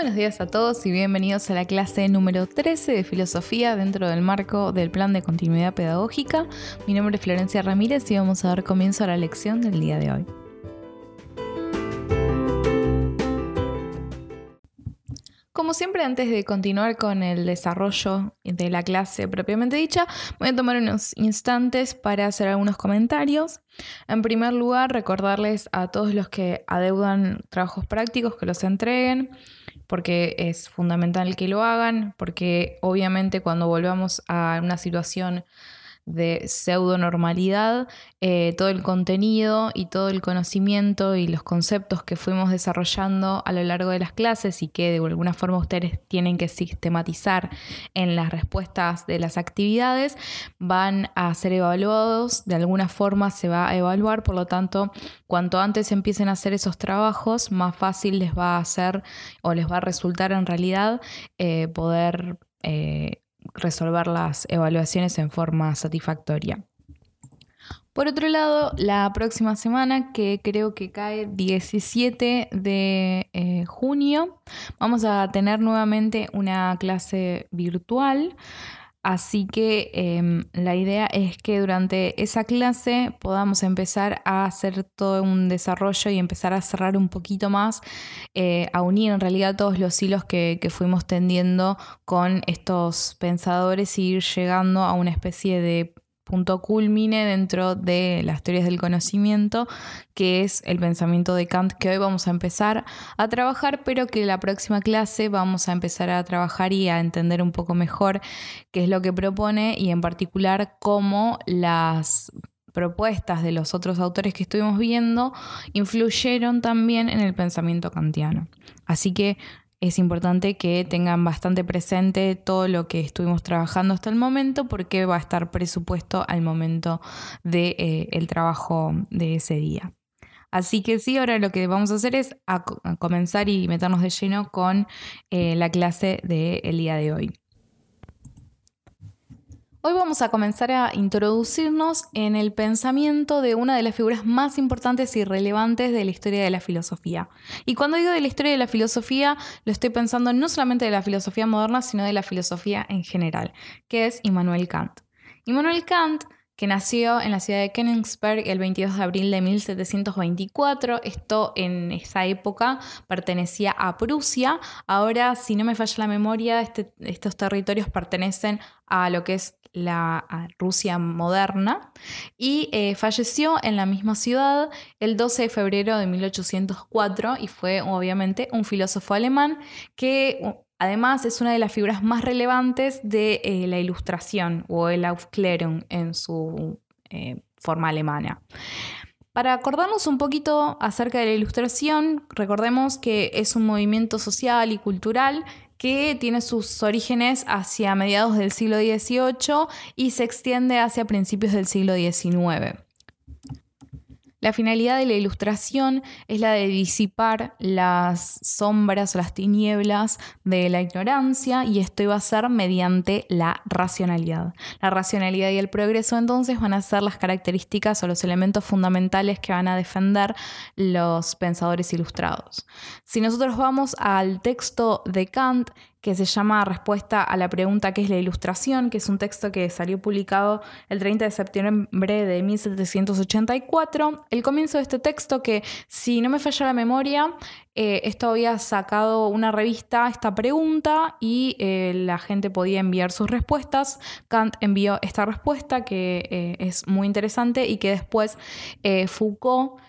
Buenos días a todos y bienvenidos a la clase número 13 de filosofía dentro del marco del plan de continuidad pedagógica. Mi nombre es Florencia Ramírez y vamos a dar comienzo a la lección del día de hoy. Como siempre, antes de continuar con el desarrollo de la clase propiamente dicha, voy a tomar unos instantes para hacer algunos comentarios. En primer lugar, recordarles a todos los que adeudan trabajos prácticos que los entreguen porque es fundamental que lo hagan, porque obviamente cuando volvamos a una situación de pseudo normalidad, eh, todo el contenido y todo el conocimiento y los conceptos que fuimos desarrollando a lo largo de las clases y que de alguna forma ustedes tienen que sistematizar en las respuestas de las actividades, van a ser evaluados, de alguna forma se va a evaluar, por lo tanto, cuanto antes empiecen a hacer esos trabajos, más fácil les va a hacer o les va a resultar en realidad eh, poder... Eh, resolver las evaluaciones en forma satisfactoria. Por otro lado, la próxima semana, que creo que cae 17 de eh, junio, vamos a tener nuevamente una clase virtual Así que em, la idea es que durante esa clase podamos empezar a hacer todo un desarrollo y empezar a cerrar un poquito más, eh, a unir en realidad todos los hilos que, que fuimos tendiendo con estos pensadores y ir llegando a una especie de punto culmine dentro de las teorías del conocimiento, que es el pensamiento de Kant que hoy vamos a empezar a trabajar, pero que la próxima clase vamos a empezar a trabajar y a entender un poco mejor qué es lo que propone y en particular cómo las propuestas de los otros autores que estuvimos viendo influyeron también en el pensamiento kantiano. Así que es importante que tengan bastante presente todo lo que estuvimos trabajando hasta el momento porque va a estar presupuesto al momento del de, eh, trabajo de ese día. Así que sí, ahora lo que vamos a hacer es comenzar y meternos de lleno con eh, la clase del día de hoy. Hoy vamos a comenzar a introducirnos en el pensamiento de una de las figuras más importantes y relevantes de la historia de la filosofía. Y cuando digo de la historia de la filosofía, lo estoy pensando no solamente de la filosofía moderna, sino de la filosofía en general, que es Immanuel Kant. Immanuel Kant que nació en la ciudad de Königsberg el 22 de abril de 1724. Esto en esa época pertenecía a Prusia. Ahora, si no me falla la memoria, este, estos territorios pertenecen a lo que es la Rusia moderna y eh, falleció en la misma ciudad el 12 de febrero de 1804 y fue obviamente un filósofo alemán que Además, es una de las figuras más relevantes de eh, la ilustración o el Aufklärung en su eh, forma alemana. Para acordarnos un poquito acerca de la ilustración, recordemos que es un movimiento social y cultural que tiene sus orígenes hacia mediados del siglo XVIII y se extiende hacia principios del siglo XIX. La finalidad de la ilustración es la de disipar las sombras o las tinieblas de la ignorancia y esto iba a ser mediante la racionalidad. La racionalidad y el progreso entonces van a ser las características o los elementos fundamentales que van a defender los pensadores ilustrados. Si nosotros vamos al texto de Kant, que se llama Respuesta a la pregunta ¿qué es la ilustración?, que es un texto que salió publicado el 30 de septiembre de 1784. El comienzo de este texto, que si no me falla la memoria, eh, esto había sacado una revista, esta pregunta, y eh, la gente podía enviar sus respuestas. Kant envió esta respuesta, que eh, es muy interesante, y que después Foucault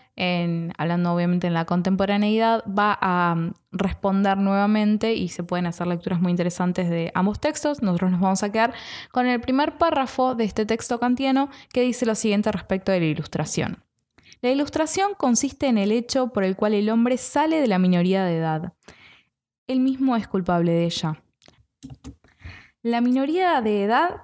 hablando obviamente en la contemporaneidad, va a mm, responder nuevamente y se pueden hacer lecturas muy interesantes de ambos textos. Nosotros nos vamos a quedar con el primer párrafo de este texto kantiano que dice lo siguiente respecto de la ilustración. La ilustración consiste en el hecho por el cual el hombre sale de la minoría de edad. Él mismo es culpable de ella. La minoría de edad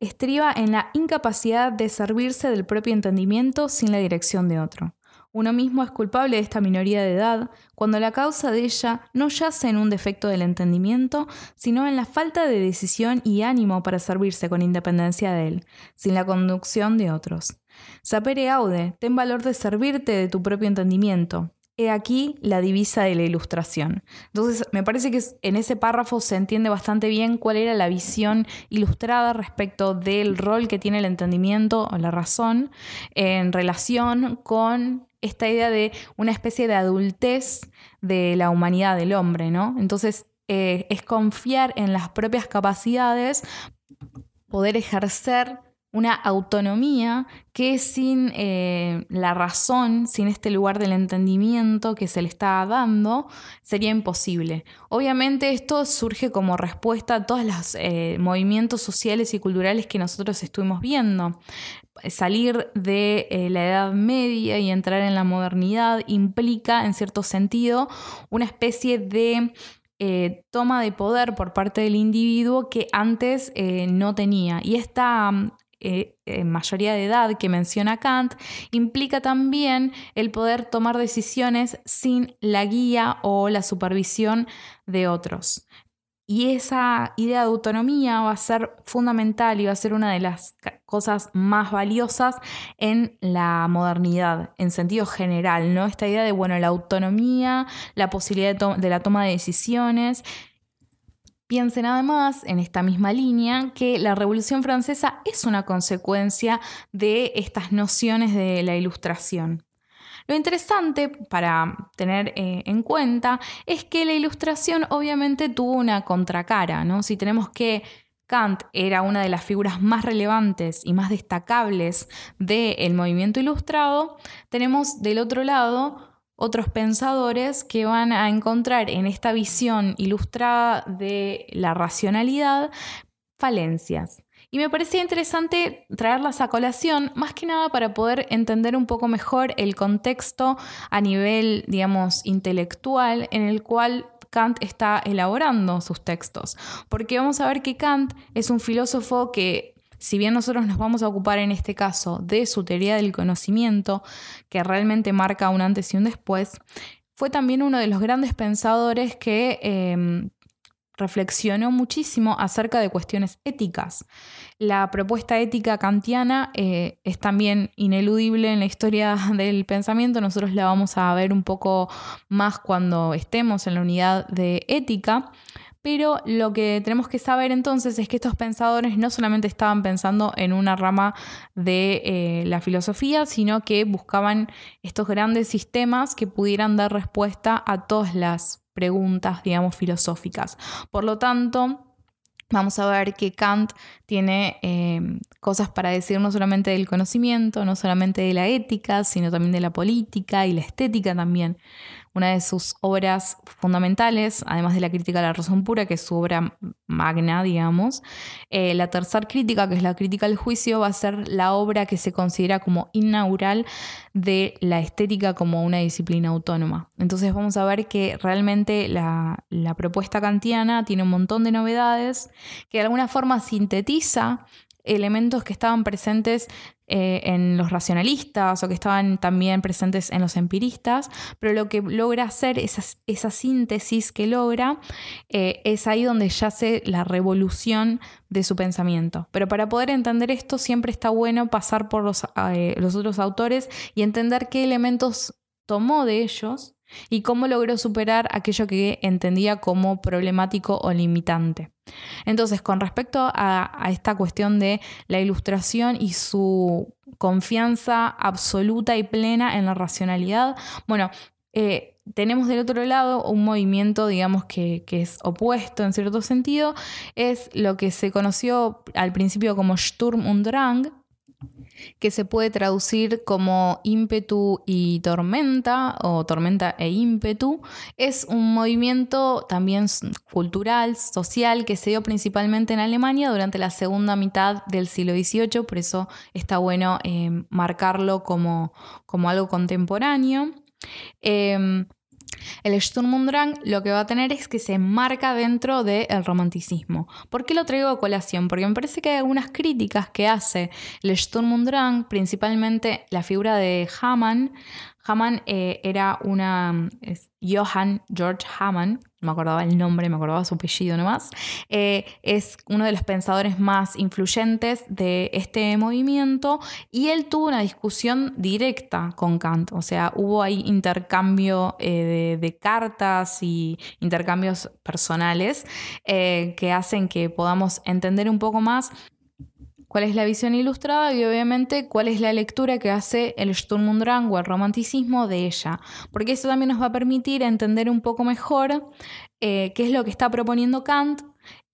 estriba en la incapacidad de servirse del propio entendimiento sin la dirección de otro. Uno mismo es culpable de esta minoría de edad cuando la causa de ella no yace en un defecto del entendimiento, sino en la falta de decisión y ánimo para servirse con independencia de él, sin la conducción de otros. Sapere aude, ten valor de servirte de tu propio entendimiento. He aquí la divisa de la ilustración. Entonces, me parece que en ese párrafo se entiende bastante bien cuál era la visión ilustrada respecto del rol que tiene el entendimiento o la razón en relación con esta idea de una especie de adultez de la humanidad del hombre, ¿no? Entonces, eh, es confiar en las propias capacidades, poder ejercer una autonomía que sin eh, la razón, sin este lugar del entendimiento que se le está dando, sería imposible. Obviamente esto surge como respuesta a todos los eh, movimientos sociales y culturales que nosotros estuvimos viendo. Salir de eh, la Edad Media y entrar en la modernidad implica, en cierto sentido, una especie de toma de poder por parte del individuo que antes no tenía. Y esta eh, mayoría de edad que menciona Kant, implica también el poder tomar decisiones sin la guía o la supervisión de otros. Y esa idea de autonomía va a ser fundamental y va a ser una de las cosas más valiosas en la modernidad, en sentido general, ¿no? Esta idea de, bueno, la autonomía, la posibilidad de la toma de decisiones Piensen además, en esta misma línea, que la Revolución Francesa es una consecuencia de estas nociones de la Ilustración. Lo interesante para tener eh, en cuenta es que la Ilustración obviamente tuvo una contracara, ¿no? Si tenemos que Kant era una de las figuras más relevantes y más destacables del movimiento ilustrado, tenemos del otro lado otros pensadores que van a encontrar en esta visión ilustrada de la racionalidad falencias. Y me parecía interesante traerlas a colación, más que nada para poder entender un poco mejor el contexto a nivel, digamos, intelectual en el cual Kant está elaborando sus textos. Porque vamos a ver que Kant es un filósofo que si bien nosotros nos vamos a ocupar en este caso de su teoría del conocimiento, que realmente marca un antes y un después, fue también uno de los grandes pensadores que em, reflexionó muchísimo acerca de cuestiones éticas. La propuesta ética kantiana eh, es también ineludible en la historia del pensamiento. Nosotros la vamos a ver un poco más cuando estemos en la unidad de ética. Pero lo que tenemos que saber entonces es que estos pensadores no solamente estaban pensando en una rama de eh, la filosofía, sino que buscaban estos grandes sistemas que pudieran dar respuesta a todas las preguntas, digamos, filosóficas. Por lo tanto, vamos a ver que Kant tiene eh, cosas para decir no solamente del conocimiento, no solamente de la ética, sino también de la política y la estética también una de sus obras fundamentales, además de la crítica a la razón pura, que es su obra magna, digamos. Eh, la tercera crítica, que es la crítica al juicio, va a ser la obra que se considera como inaugural de la estética como una disciplina autónoma. Entonces vamos a ver que realmente la, la propuesta kantiana tiene un montón de novedades que de alguna forma sintetiza elementos que estaban presentes eh, en los racionalistas o que estaban también presentes en los empiristas, pero lo que logra hacer, esa, esa síntesis que logra, eh, es ahí donde yace la revolución de su pensamiento. Pero para poder entender esto siempre está bueno pasar por los, eh, los otros autores y entender qué elementos tomó de ellos y cómo logró superar aquello que entendía como problemático o limitante. Entonces, con respecto a, esta cuestión de la ilustración y su confianza absoluta y plena en la racionalidad, bueno, eh, tenemos del otro lado un movimiento, digamos, que, que, es opuesto en cierto sentido, es lo que se conoció al principio como Sturm und Drang, que se puede traducir como ímpetu y tormenta o tormenta e ímpetu, es un movimiento también cultural, social, que se dio principalmente en Alemania durante la segunda mitad del siglo XVIII, por eso está bueno eh, marcarlo como, como, algo contemporáneo. Em, el Sturm und Drang lo que va a tener es que se enmarca dentro del romanticismo. ¿Por qué lo traigo a colación? Porque me parece que hay algunas críticas que hace el Sturm und Drang, principalmente la figura de Hamann. Hamann eh, era una. Johann George Hamann, no me acordaba el nombre, me acordaba su apellido nomás. Eh, es uno de los pensadores más influyentes de este movimiento y él tuvo una discusión directa con Kant. O sea, hubo ahí intercambio eh, de, cartas y intercambios personales que hacen que podamos entender un poco más cuál es la visión ilustrada y obviamente cuál es la lectura que hace el Sturm und Drang o el romanticismo de ella, porque eso también nos va a permitir entender un poco mejor eh, qué es lo que está proponiendo Kant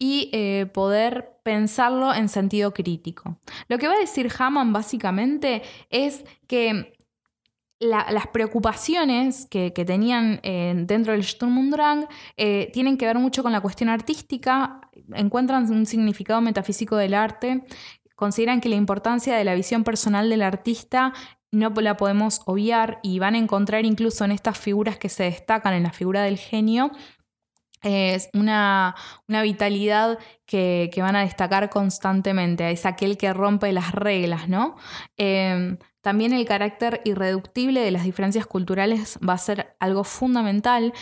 y eh, poder pensarlo en sentido crítico. Lo que va a decir Hamann básicamente es que las preocupaciones que, tenían eh, dentro del Sturm und Drang tienen que ver mucho con la cuestión artística, encuentran un significado metafísico del arte consideran que la importancia de la visión personal del artista no la podemos obviar y van a encontrar incluso en estas figuras que se destacan, en la figura del genio, es una, vitalidad que, van a destacar constantemente, es aquel que rompe las reglas, ¿no? Em, también el carácter irreductible de las diferencias culturales va a ser algo fundamental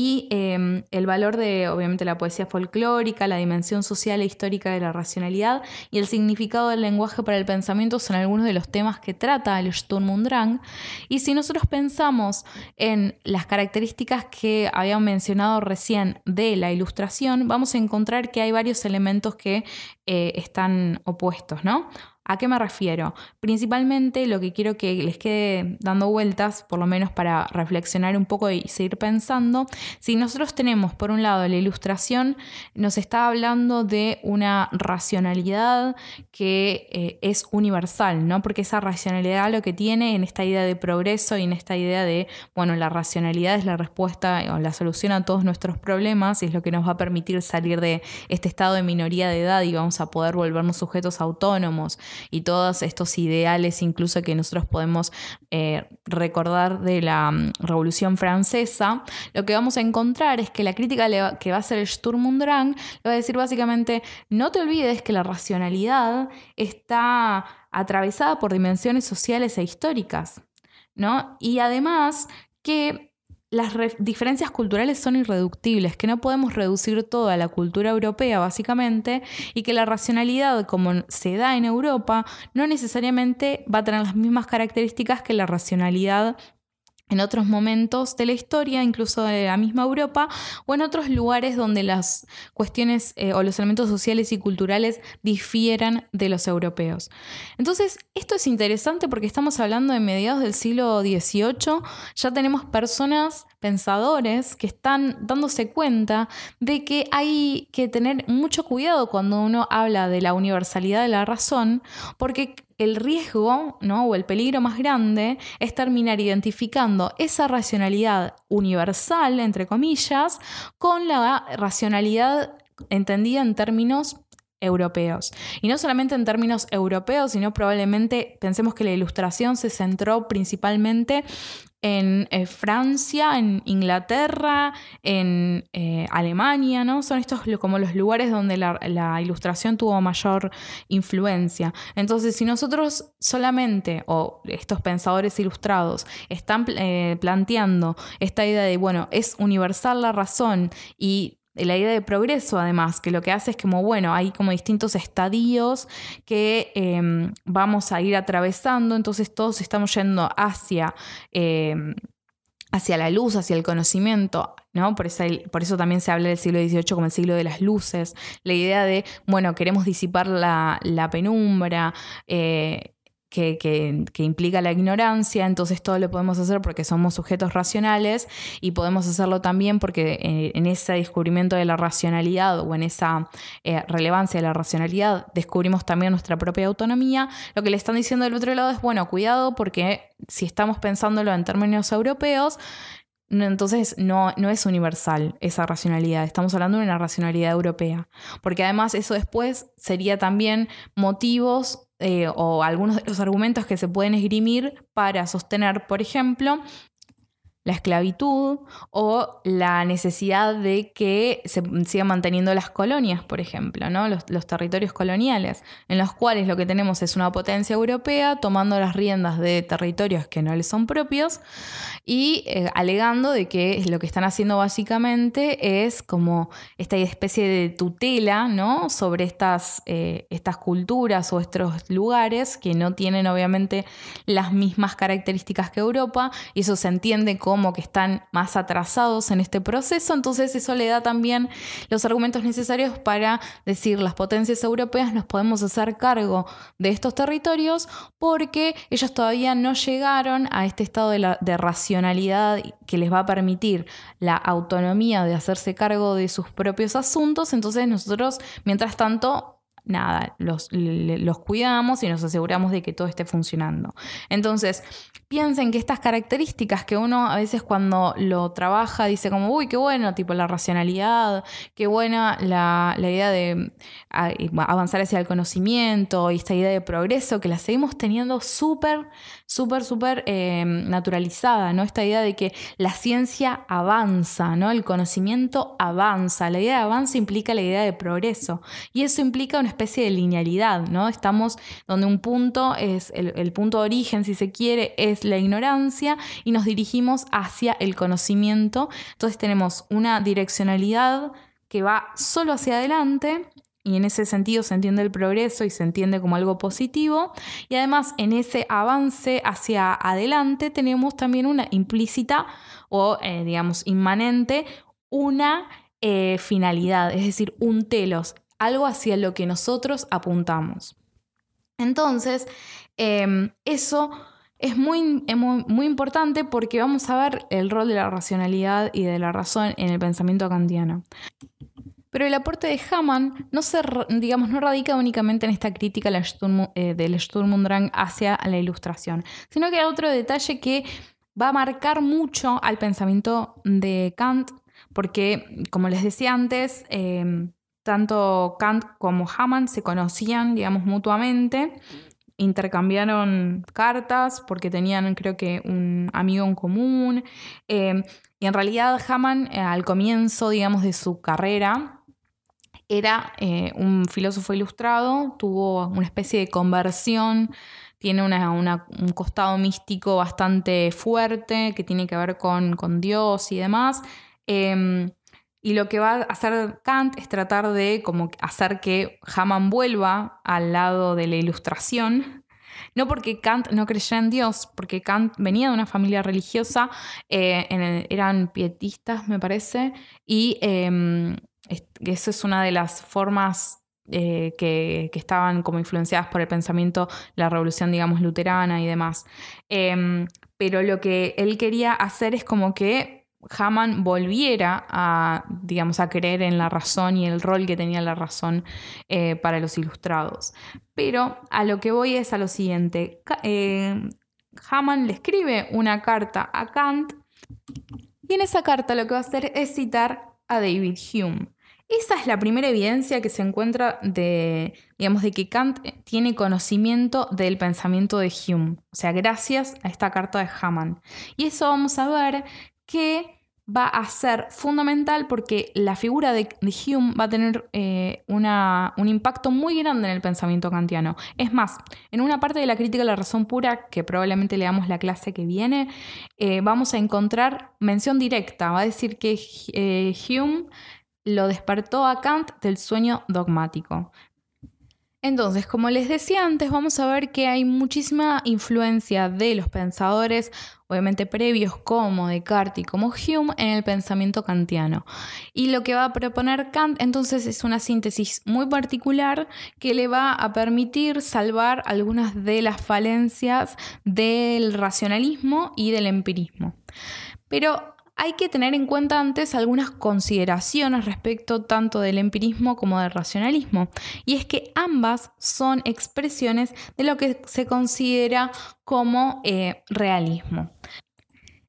y em, el valor de, obviamente, la poesía folclórica, la dimensión social e histórica de la racionalidad y el significado del lenguaje para el pensamiento son algunos de los temas que trata el Sturm und Drang. Y si nosotros pensamos en las características que habíamos mencionado recién de la ilustración, vamos a encontrar que hay varios elementos que eh, están opuestos, ¿no? ¿A qué me refiero? Principalmente lo que quiero que les quede dando vueltas, por lo menos para reflexionar un poco y seguir pensando, si nosotros tenemos por un lado la ilustración, nos está hablando de una racionalidad que eh, es universal, ¿no? Porque esa racionalidad lo que tiene en esta idea de progreso y en esta idea de, bueno, la racionalidad es la respuesta o la solución a todos nuestros problemas y es lo que nos va a permitir salir de este estado de minoría de edad y vamos a poder volvernos sujetos autónomos y todos estos ideales incluso que nosotros podemos eh, recordar de la mm, Revolución Francesa, lo que vamos a encontrar es que la crítica que va a hacer Sturm und Drang le va a decir básicamente, no te olvides que la racionalidad está atravesada por dimensiones sociales e históricas, ¿no? Y además que las diferencias culturales son irreductibles, que no podemos reducir toda la cultura europea básicamente y que la racionalidad como se da en Europa no necesariamente va a tener las mismas características que la racionalidad en otros momentos de la historia, incluso de la misma Europa, o en otros lugares donde las cuestiones eh, o los elementos sociales y culturales difieran de los europeos. Entonces, esto es interesante porque estamos hablando de mediados del siglo XVIII, ya tenemos personas, pensadores, que están dándose cuenta de que hay que tener mucho cuidado cuando uno habla de la universalidad de la razón, porque el riesgo ¿no? o el peligro más grande es terminar identificando esa racionalidad universal, entre comillas, con la racionalidad entendida en términos europeos. Y no solamente en términos europeos, sino probablemente pensemos que la ilustración se centró principalmente en eh, Francia, en Inglaterra, en eh, Alemania, ¿no? Son estos como los lugares donde la, ilustración tuvo mayor influencia. Entonces, si nosotros solamente, o estos pensadores ilustrados, están eh, planteando esta idea de, bueno, es universal la razón y la idea de progreso, además, que lo que hace es como, bueno, hay como distintos estadios que em, vamos a ir atravesando, entonces todos estamos yendo hacia, em, hacia la luz, hacia el conocimiento, ¿no? Por eso, por eso, también se habla del siglo XVIII como el siglo de las luces, la idea de, bueno, queremos disipar la, la penumbra, eh, que, implica la ignorancia, entonces todo lo podemos hacer porque somos sujetos racionales y podemos hacerlo también porque eh, en, ese descubrimiento de la racionalidad o en esa eh, relevancia de la racionalidad descubrimos también nuestra propia autonomía. Lo que le están diciendo del otro lado es, bueno, cuidado porque si estamos pensándolo en términos europeos, entonces no, no, es universal esa racionalidad, estamos hablando de una racionalidad europea, porque además eso después sería también motivos eh, o algunos de los argumentos que se pueden esgrimir para sostener, por ejemplo, la esclavitud o la necesidad de que se sigan manteniendo las colonias, por ejemplo, ¿no? los, territorios coloniales, en los cuales lo que tenemos es una potencia europea tomando las riendas de territorios que no les son propios y eh, alegando de que lo que están haciendo básicamente es como esta especie de tutela ¿no? sobre estas, eh, estas culturas o estos lugares que no tienen obviamente las mismas características que Europa y eso se entiende como que están más atrasados en este proceso, entonces eso le da también los argumentos necesarios para decir las potencias europeas nos podemos hacer cargo de estos territorios porque ellos todavía no llegaron a este estado de, de racionalidad que les va a permitir la autonomía de hacerse cargo de sus propios asuntos, entonces nosotros, mientras tanto, nada, los, los, cuidamos y nos aseguramos de que todo esté funcionando. Entonces, piensen que estas características que uno a veces cuando lo trabaja dice como, uy, qué bueno, tipo la racionalidad, qué buena la, la idea de avanzar hacia el conocimiento y esta idea de progreso, que la seguimos teniendo súper súper, súper eh, naturalizada, ¿no? Esta idea de que la ciencia avanza, ¿no? El conocimiento avanza. La idea de avance implica la idea de progreso. Y eso implica una especie de linealidad, ¿no? Estamos donde un punto es, el, el punto de origen, si se quiere, es la ignorancia y nos dirigimos hacia el conocimiento. Entonces tenemos una direccionalidad que va solo hacia adelante y en ese sentido se entiende el progreso y se entiende como algo positivo. Y además en ese avance hacia adelante tenemos también una implícita o eh, digamos inmanente, una eh, finalidad, es decir, un telos, algo hacia lo que nosotros apuntamos. Entonces, em, eso es muy, muy, muy, importante porque vamos a ver el rol de la racionalidad y de la razón en el pensamiento kantiano. Pero el aporte de Hamann no, se, digamos, no radica únicamente en esta crítica eh, del Sturm und Drang hacia la ilustración, sino que hay otro detalle que va a marcar mucho al pensamiento de Kant, porque, como les decía antes, em, tanto Kant como Hamann se conocían, digamos, mutuamente, intercambiaron cartas porque tenían, creo que, un amigo en común. Em, y en realidad Hamann, eh, al comienzo, digamos, de su carrera, era eh, un filósofo ilustrado, tuvo una especie de conversión, tiene un costado místico bastante fuerte que tiene que ver con, Dios y demás. Em, y lo que va a hacer Kant es tratar de como hacer que Hamann vuelva al lado de la ilustración. No porque Kant no creyera en Dios, porque Kant venía de una familia religiosa, eh, eran pietistas, me parece, y em, eso es una de las formas eh, que, estaban como influenciadas por el pensamiento, la revolución, digamos, luterana y demás. Em, pero lo que él quería hacer es como que Hamann volviera a, digamos, a creer en la razón y el rol que tenía la razón eh, para los ilustrados. Pero a lo que voy es a lo siguiente. Eh, Hamann le escribe una carta a Kant y en esa carta lo que va a hacer es citar a David Hume. Esa es la primera evidencia que se encuentra de, digamos, de que Kant tiene conocimiento del pensamiento de Hume, o sea, gracias a esta carta de Hamann. Y eso vamos a ver que va a ser fundamental porque la figura de, Hume va a tener eh, un impacto muy grande en el pensamiento kantiano. Es más, en una parte de la crítica de la razón pura, que probablemente leamos la clase que viene, eh, vamos a encontrar mención directa. Va a decir que eh, Hume lo despertó a Kant del sueño dogmático. Entonces, como les decía antes, vamos a ver que hay muchísima influencia de los pensadores, obviamente previos como Descartes y como Hume, en el pensamiento kantiano. Y lo que va a proponer Kant entonces es una síntesis muy particular que le va a permitir salvar algunas de las falencias del racionalismo y del empirismo. Pero hay que tener en cuenta antes algunas consideraciones respecto tanto del empirismo como del racionalismo. Y es que ambas son expresiones de lo que se considera como eh, realismo.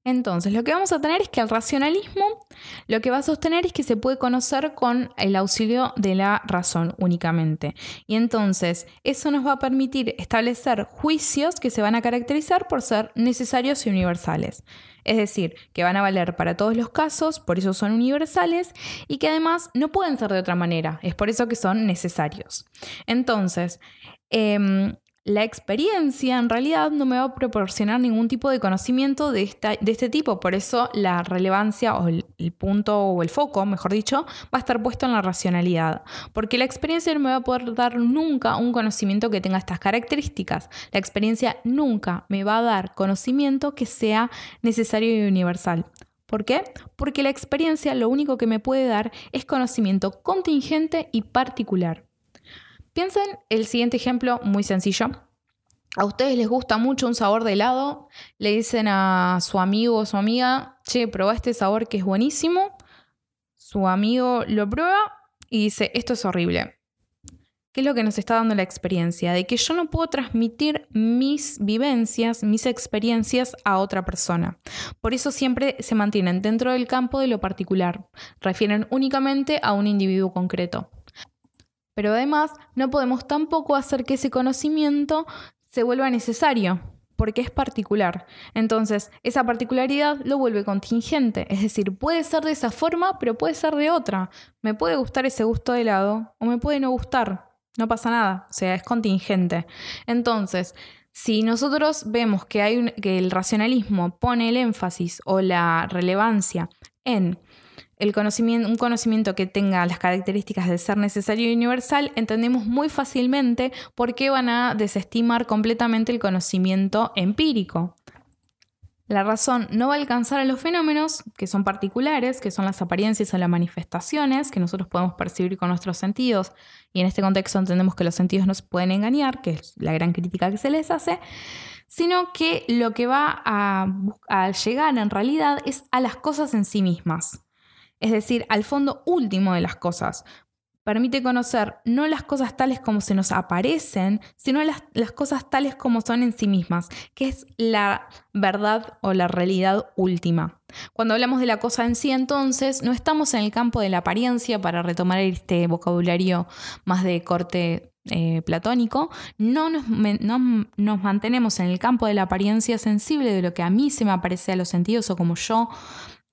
Entonces, lo que vamos a tener es que el racionalismo lo que va a sostener es que se puede conocer con el auxilio de la razón únicamente. Y entonces, eso nos va a permitir establecer juicios que se van a caracterizar por ser necesarios y universales. Es decir, que van a valer para todos los casos, por eso son universales, y que además no pueden ser de otra manera, es por eso que son necesarios. Entonces, em, la experiencia en realidad no me va a proporcionar ningún tipo de conocimiento de, de este tipo, por eso la relevancia o el, punto o el foco, mejor dicho, va a estar puesto en la racionalidad, porque la experiencia no me va a poder dar nunca un conocimiento que tenga estas características. La experiencia nunca me va a dar conocimiento que sea necesario y universal. ¿Por qué? Porque la experiencia lo único que me puede dar es conocimiento contingente y particular. Piensen el siguiente ejemplo muy sencillo. A ustedes les gusta mucho un sabor de helado, le dicen a su amigo o su amiga, che, prueba este sabor que es buenísimo. Su amigo lo prueba y dice, esto es horrible. ¿Qué es lo que nos está dando la experiencia? De que yo no puedo transmitir mis vivencias, mis experiencias a otra persona. Por eso siempre se mantienen dentro del campo de lo particular. Refieren únicamente a un individuo concreto. Pero además no podemos tampoco hacer que ese conocimiento se vuelva necesario, porque es particular. Entonces, esa particularidad lo vuelve contingente, es decir, puede ser de esa forma, pero puede ser de otra. Me puede gustar ese gusto de helado o me puede no gustar, no pasa nada, o sea, es contingente. Entonces, si nosotros vemos que, hay que el racionalismo pone el énfasis o la relevancia en el conocimiento, un conocimiento que tenga las características de ser necesario y universal, entendemos muy fácilmente por qué van a desestimar completamente el conocimiento empírico. La razón no va a alcanzar a los fenómenos que son particulares, que son las apariencias o las manifestaciones que nosotros podemos percibir con nuestros sentidos, y en este contexto entendemos que los sentidos nos pueden engañar, que es la gran crítica que se les hace, sino que lo que va a llegar en realidad es a las cosas en sí mismas es decir, al fondo último de las cosas. Permite conocer no las cosas tales como se nos aparecen, sino las, cosas tales como son en sí mismas, que es la verdad o la realidad última. Cuando hablamos de la cosa en sí, entonces, no estamos en el campo de la apariencia, para retomar este vocabulario más de corte eh, platónico, no nos, no nos, mantenemos en el campo de la apariencia sensible de lo que a mí se me aparece a los sentidos o como yo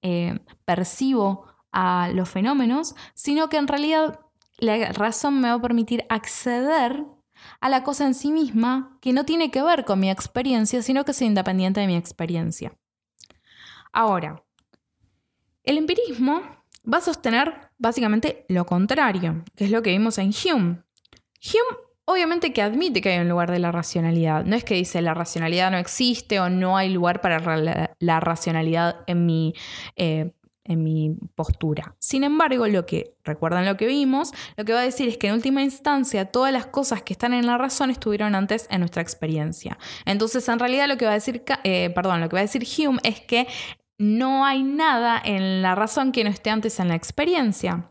eh, percibo a los fenómenos, sino que en realidad la razón me va a permitir acceder a la cosa en sí misma que no tiene que ver con mi experiencia, sino que es independiente de mi experiencia. Ahora, el empirismo va a sostener básicamente lo contrario, que es lo que vimos en Hume. Hume obviamente que admite que hay un lugar de la racionalidad, no es que dice la racionalidad no existe o no hay lugar para la, racionalidad en mi eh, en mi postura. Sin embargo, lo que, recuerdan lo que vimos, lo que va a decir es que en última instancia todas las cosas que están en la razón estuvieron antes en nuestra experiencia. Entonces, en realidad lo que va a decir, eh, perdón, lo que va a decir Hume es que no hay nada en la razón que no esté antes en la experiencia.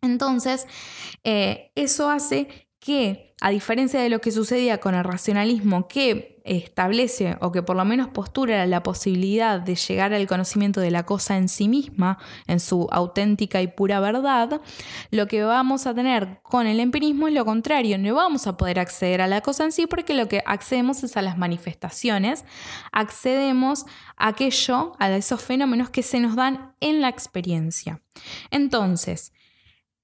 Entonces, eh, eso hace que, a diferencia de lo que sucedía con el racionalismo, que establece o que por lo menos postura la posibilidad de llegar al conocimiento de la cosa en sí misma, en su auténtica y pura verdad, lo que vamos a tener con el empirismo es lo contrario, no vamos a poder acceder a la cosa en sí porque lo que accedemos es a las manifestaciones, accedemos a aquello, a esos fenómenos que se nos dan en la experiencia. Entonces,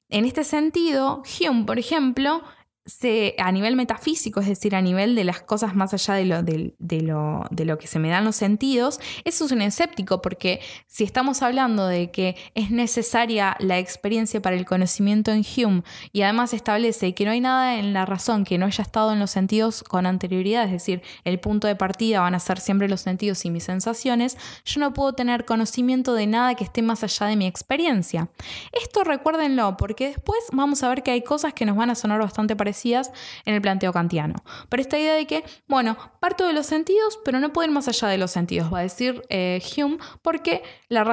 en este sentido, Hume, por ejemplo, a nivel metafísico, es decir, a nivel de las cosas más allá de lo, de, lo, de lo, que se me dan los sentidos, eso es un escéptico, porque si estamos hablando de que es necesaria la experiencia para el conocimiento en Hume y además establece que no hay nada en la razón que no haya estado en los sentidos con anterioridad, es decir, el punto de partida van a ser siempre los sentidos y mis sensaciones, yo no puedo tener conocimiento de nada que esté más allá de mi experiencia. Esto recuérdenlo, porque después vamos a ver que hay cosas que nos van a sonar bastante parecidas en el planteo kantiano. Pero esta idea de que, bueno, parto de los sentidos, pero no puedo ir más allá de los sentidos, va a decir eh, Hume, porque la,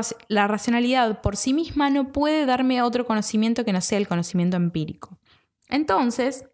racionalidad por sí misma no puede darme otro conocimiento que no sea el conocimiento empírico. Entonces,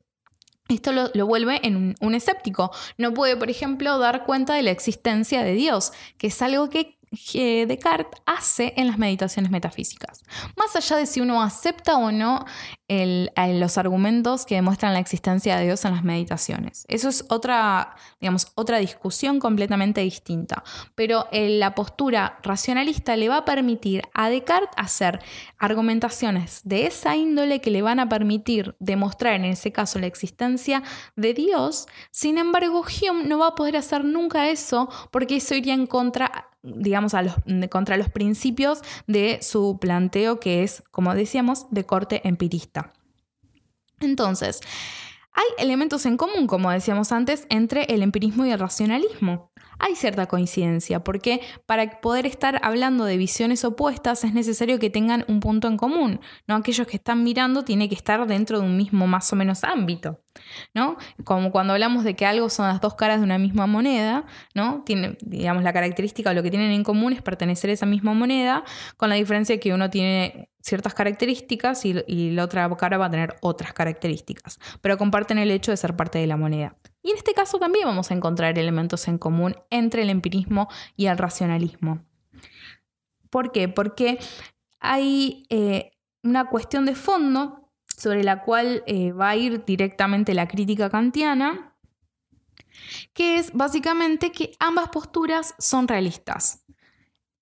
esto lo, vuelve en un, un, escéptico. No puede, por ejemplo, dar cuenta de la existencia de Dios, que es algo que eh, Descartes hace en las meditaciones metafísicas. Más allá de si uno acepta o no los argumentos que demuestran la existencia de Dios en las meditaciones. Eso es otra, digamos, otra discusión completamente distinta. Pero eh, la postura racionalista le va a permitir a Descartes hacer argumentaciones de esa índole que le van a permitir demostrar en ese caso la existencia de Dios. Sin embargo, Hume no va a poder hacer nunca eso porque eso iría en contra digamos, contra los principios de su planteo que es, como decíamos, de corte empirista. Entonces, hay elementos en común, como decíamos antes, entre el empirismo y el racionalismo hay cierta coincidencia, porque para poder estar hablando de visiones opuestas es necesario que tengan un punto en común, ¿no? Aquellos que están mirando tienen que estar dentro de un mismo más o menos ámbito, ¿no? Como cuando hablamos de que algo son las dos caras de una misma moneda, ¿no? Tiene, digamos, la característica o lo que tienen en común es pertenecer a esa misma moneda, con la diferencia de que uno tiene ciertas características y, y la otra cara va a tener otras características, pero comparten el hecho de ser parte de la moneda. Y en este caso también vamos a encontrar elementos en común entre el empirismo y el racionalismo. ¿Por qué? Porque hay eh, una cuestión de fondo sobre la cual eh, va a ir directamente la crítica kantiana, que es básicamente que ambas posturas son realistas.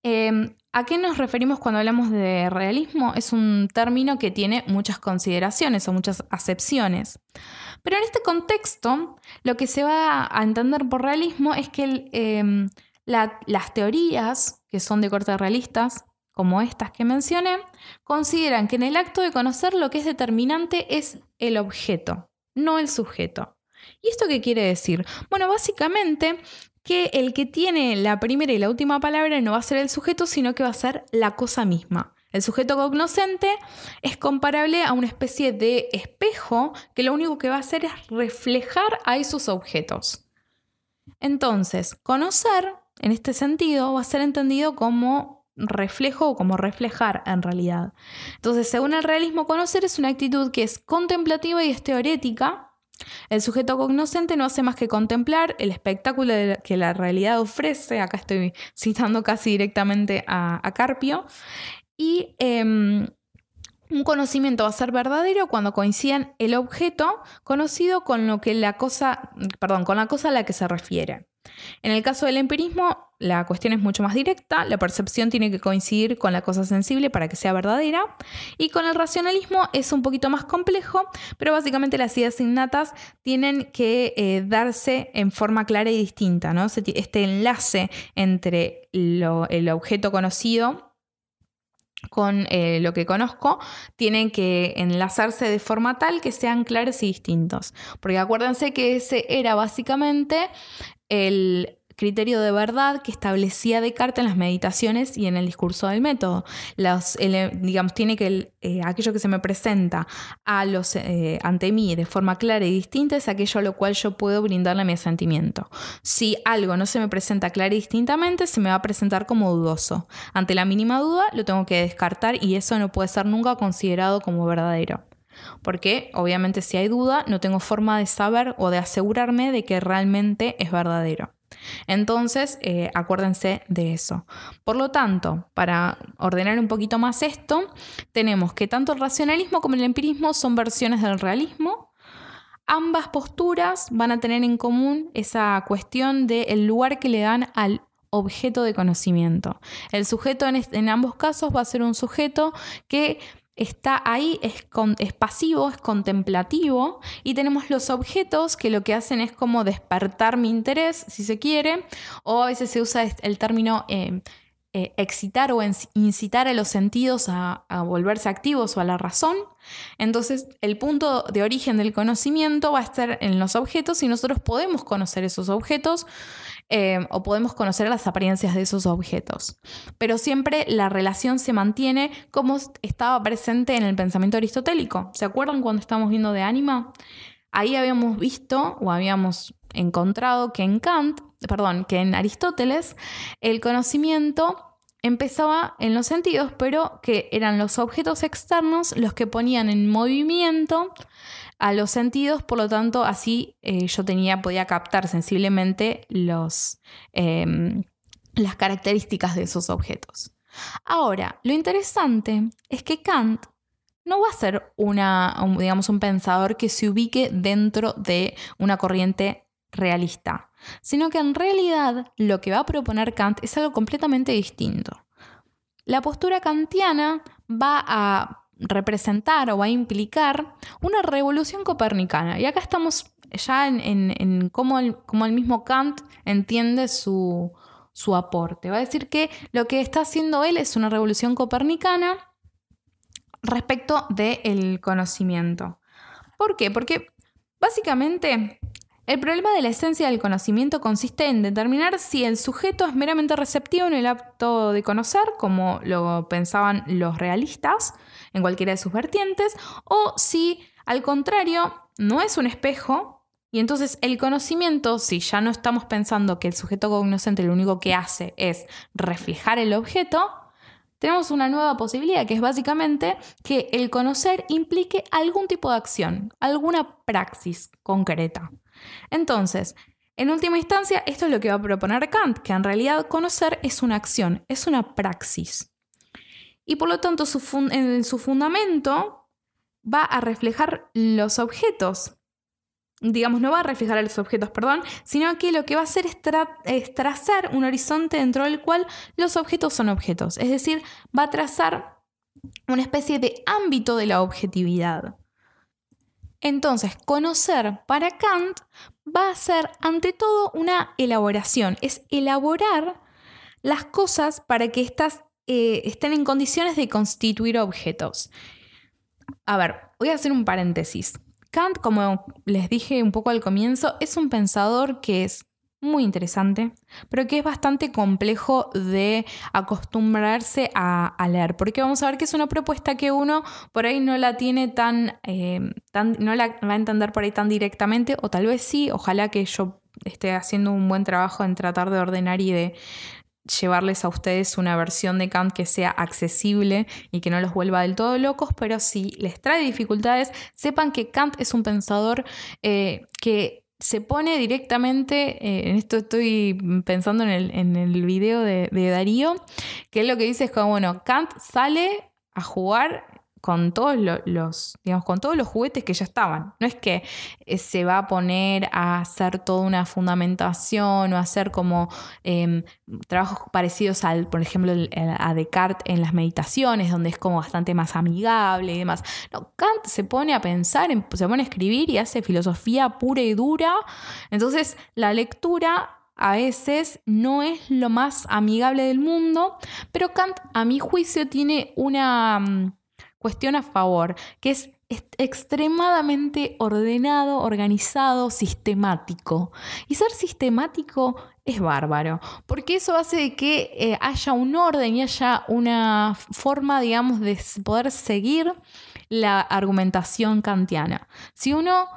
Em, ¿A qué nos referimos cuando hablamos de realismo? Es un término que tiene muchas consideraciones o muchas acepciones. Pero en este contexto, lo que se va a entender por realismo es que em, las teorías, que son de corte realistas, como estas que mencioné, consideran que en el acto de conocer lo que es determinante es el objeto, no el sujeto. ¿Y esto qué quiere decir? Bueno, básicamente que el que tiene la primera y la última palabra no va a ser el sujeto, sino que va a ser la cosa misma. El sujeto cognoscente es comparable a una especie de espejo que lo único que va a hacer es reflejar a esos objetos. Entonces, conocer, en este sentido, va a ser entendido como reflejo o como reflejar en realidad. Entonces, según el realismo, conocer es una actitud que es contemplativa y es teorética, el sujeto cognoscente no hace más que contemplar el espectáculo que la realidad ofrece, acá estoy citando casi directamente a, Carpio, y em, un conocimiento va a ser verdadero cuando coincidan el objeto conocido con lo que la cosa, perdón, con la cosa a la que se refiere. En el caso del empirismo, la cuestión es mucho más directa, la percepción tiene que coincidir con la cosa sensible para que sea verdadera, y con el racionalismo es un poquito más complejo, pero básicamente las ideas innatas tienen que eh, darse en forma clara y distinta, ¿no? Este enlace entre el objeto conocido con eh, lo que conozco, tienen que enlazarse de forma tal que sean claros y distintos. Porque acuérdense que ese era básicamente el criterio de verdad que establecía Descartes en las meditaciones y en el discurso del método. Los, digamos, tiene que eh, aquello que se me presenta a los, eh, ante mí de forma clara y distinta es aquello a lo cual yo puedo brindarle mi asentimiento. Si algo no se me presenta clara y distintamente, se me va a presentar como dudoso. Ante la mínima duda, lo tengo que descartar y eso no puede ser nunca considerado como verdadero. Porque obviamente si hay duda, no tengo forma de saber o de asegurarme de que realmente es verdadero. Entonces, eh, acuérdense de eso. Por lo tanto, para ordenar un poquito más esto, tenemos que tanto el racionalismo como el empirismo son versiones del realismo. Ambas posturas van a tener en común esa cuestión del lugar que le dan al objeto de conocimiento. El sujeto en ambos casos va a ser un sujeto que está ahí, es, pasivo, es contemplativo, y tenemos los objetos que lo que hacen es como despertar mi interés, si se quiere, o a veces se usa el término eh, eh, excitar o incitar a los sentidos a, volverse activos o a la razón. Entonces, el punto de origen del conocimiento va a estar en los objetos y nosotros podemos conocer esos objetos eh, o podemos conocer las apariencias de esos objetos. Pero siempre la relación se mantiene como estaba presente en el pensamiento aristotélico. ¿Se acuerdan cuando estábamos viendo de ánima? Ahí habíamos visto o habíamos encontrado que en Kant, perdón, que en Aristóteles el conocimiento empezaba en los sentidos, pero que eran los objetos externos los que ponían en movimiento a los sentidos, por lo tanto, así eh, yo tenía, podía captar sensiblemente em, las características de esos objetos. Ahora, lo interesante es que Kant no va a ser una, digamos, un pensador que se ubique dentro de una corriente realista, sino que en realidad lo que va a proponer Kant es algo completamente distinto. La postura kantiana va a representar o va a implicar una revolución copernicana. Y acá estamos ya en, cómo, el, mismo Kant entiende su, su aporte. Va a decir que lo que está haciendo él es una revolución copernicana respecto del conocimiento. ¿Por qué? Porque básicamente el problema de la esencia del conocimiento consiste en determinar si el sujeto es meramente receptivo en el acto de conocer, como lo pensaban los realistas en cualquiera de sus vertientes, o si al contrario no es un espejo, y entonces el conocimiento, si ya no estamos pensando que el sujeto cognoscente lo único que hace es reflejar el objeto, tenemos una nueva posibilidad, que es básicamente que el conocer implique algún tipo de acción, alguna praxis concreta. Entonces, en última instancia, esto es lo que va a proponer Kant, que en realidad conocer es una acción, es una praxis. Y por lo tanto, en su fundamento va a reflejar los objetos. Digamos, no va a reflejar los objetos, perdón, sino que lo que va a hacer es trazar un horizonte dentro del cual los objetos son objetos. Es decir, va a trazar una especie de ámbito de la objetividad. Entonces, conocer para Kant va a ser ante todo una elaboración, es elaborar las cosas para que estas eh, estén en condiciones de constituir objetos. A ver, voy a hacer un paréntesis. Kant, como les dije un poco al comienzo, es un pensador que es muy interesante, pero que es bastante complejo de acostumbrarse a, leer, porque vamos a ver que es una propuesta que uno por ahí no la tiene tan, eh, tan, no la va a entender por ahí tan directamente, o tal vez sí, ojalá que yo esté haciendo un buen trabajo en tratar de ordenar y de llevarles a ustedes una versión de Kant que sea accesible y que no los vuelva del todo locos, pero si les trae dificultades, sepan que Kant es un pensador eh, que se pone directamente, eh, en esto estoy pensando en el, en el video de, de Darío, que es lo que dice es como, bueno, Kant sale a jugar con todos los, digamos, con todos los juguetes que ya estaban. No es que eh, se va a poner a hacer toda una fundamentación o hacer como em, trabajos parecidos al, por ejemplo, a Descartes en las meditaciones, donde es como bastante más amigable y demás. No, Kant se pone a pensar, se pone a escribir y hace filosofía pura y dura. Entonces, la lectura a veces no es lo más amigable del mundo, pero Kant, a mi juicio, tiene una mm, cuestión a favor, que es extremadamente ordenado, organizado, sistemático. Y ser sistemático es bárbaro, porque eso hace de que eh, haya un orden y haya una forma, digamos, de poder seguir la argumentación kantiana. Si uno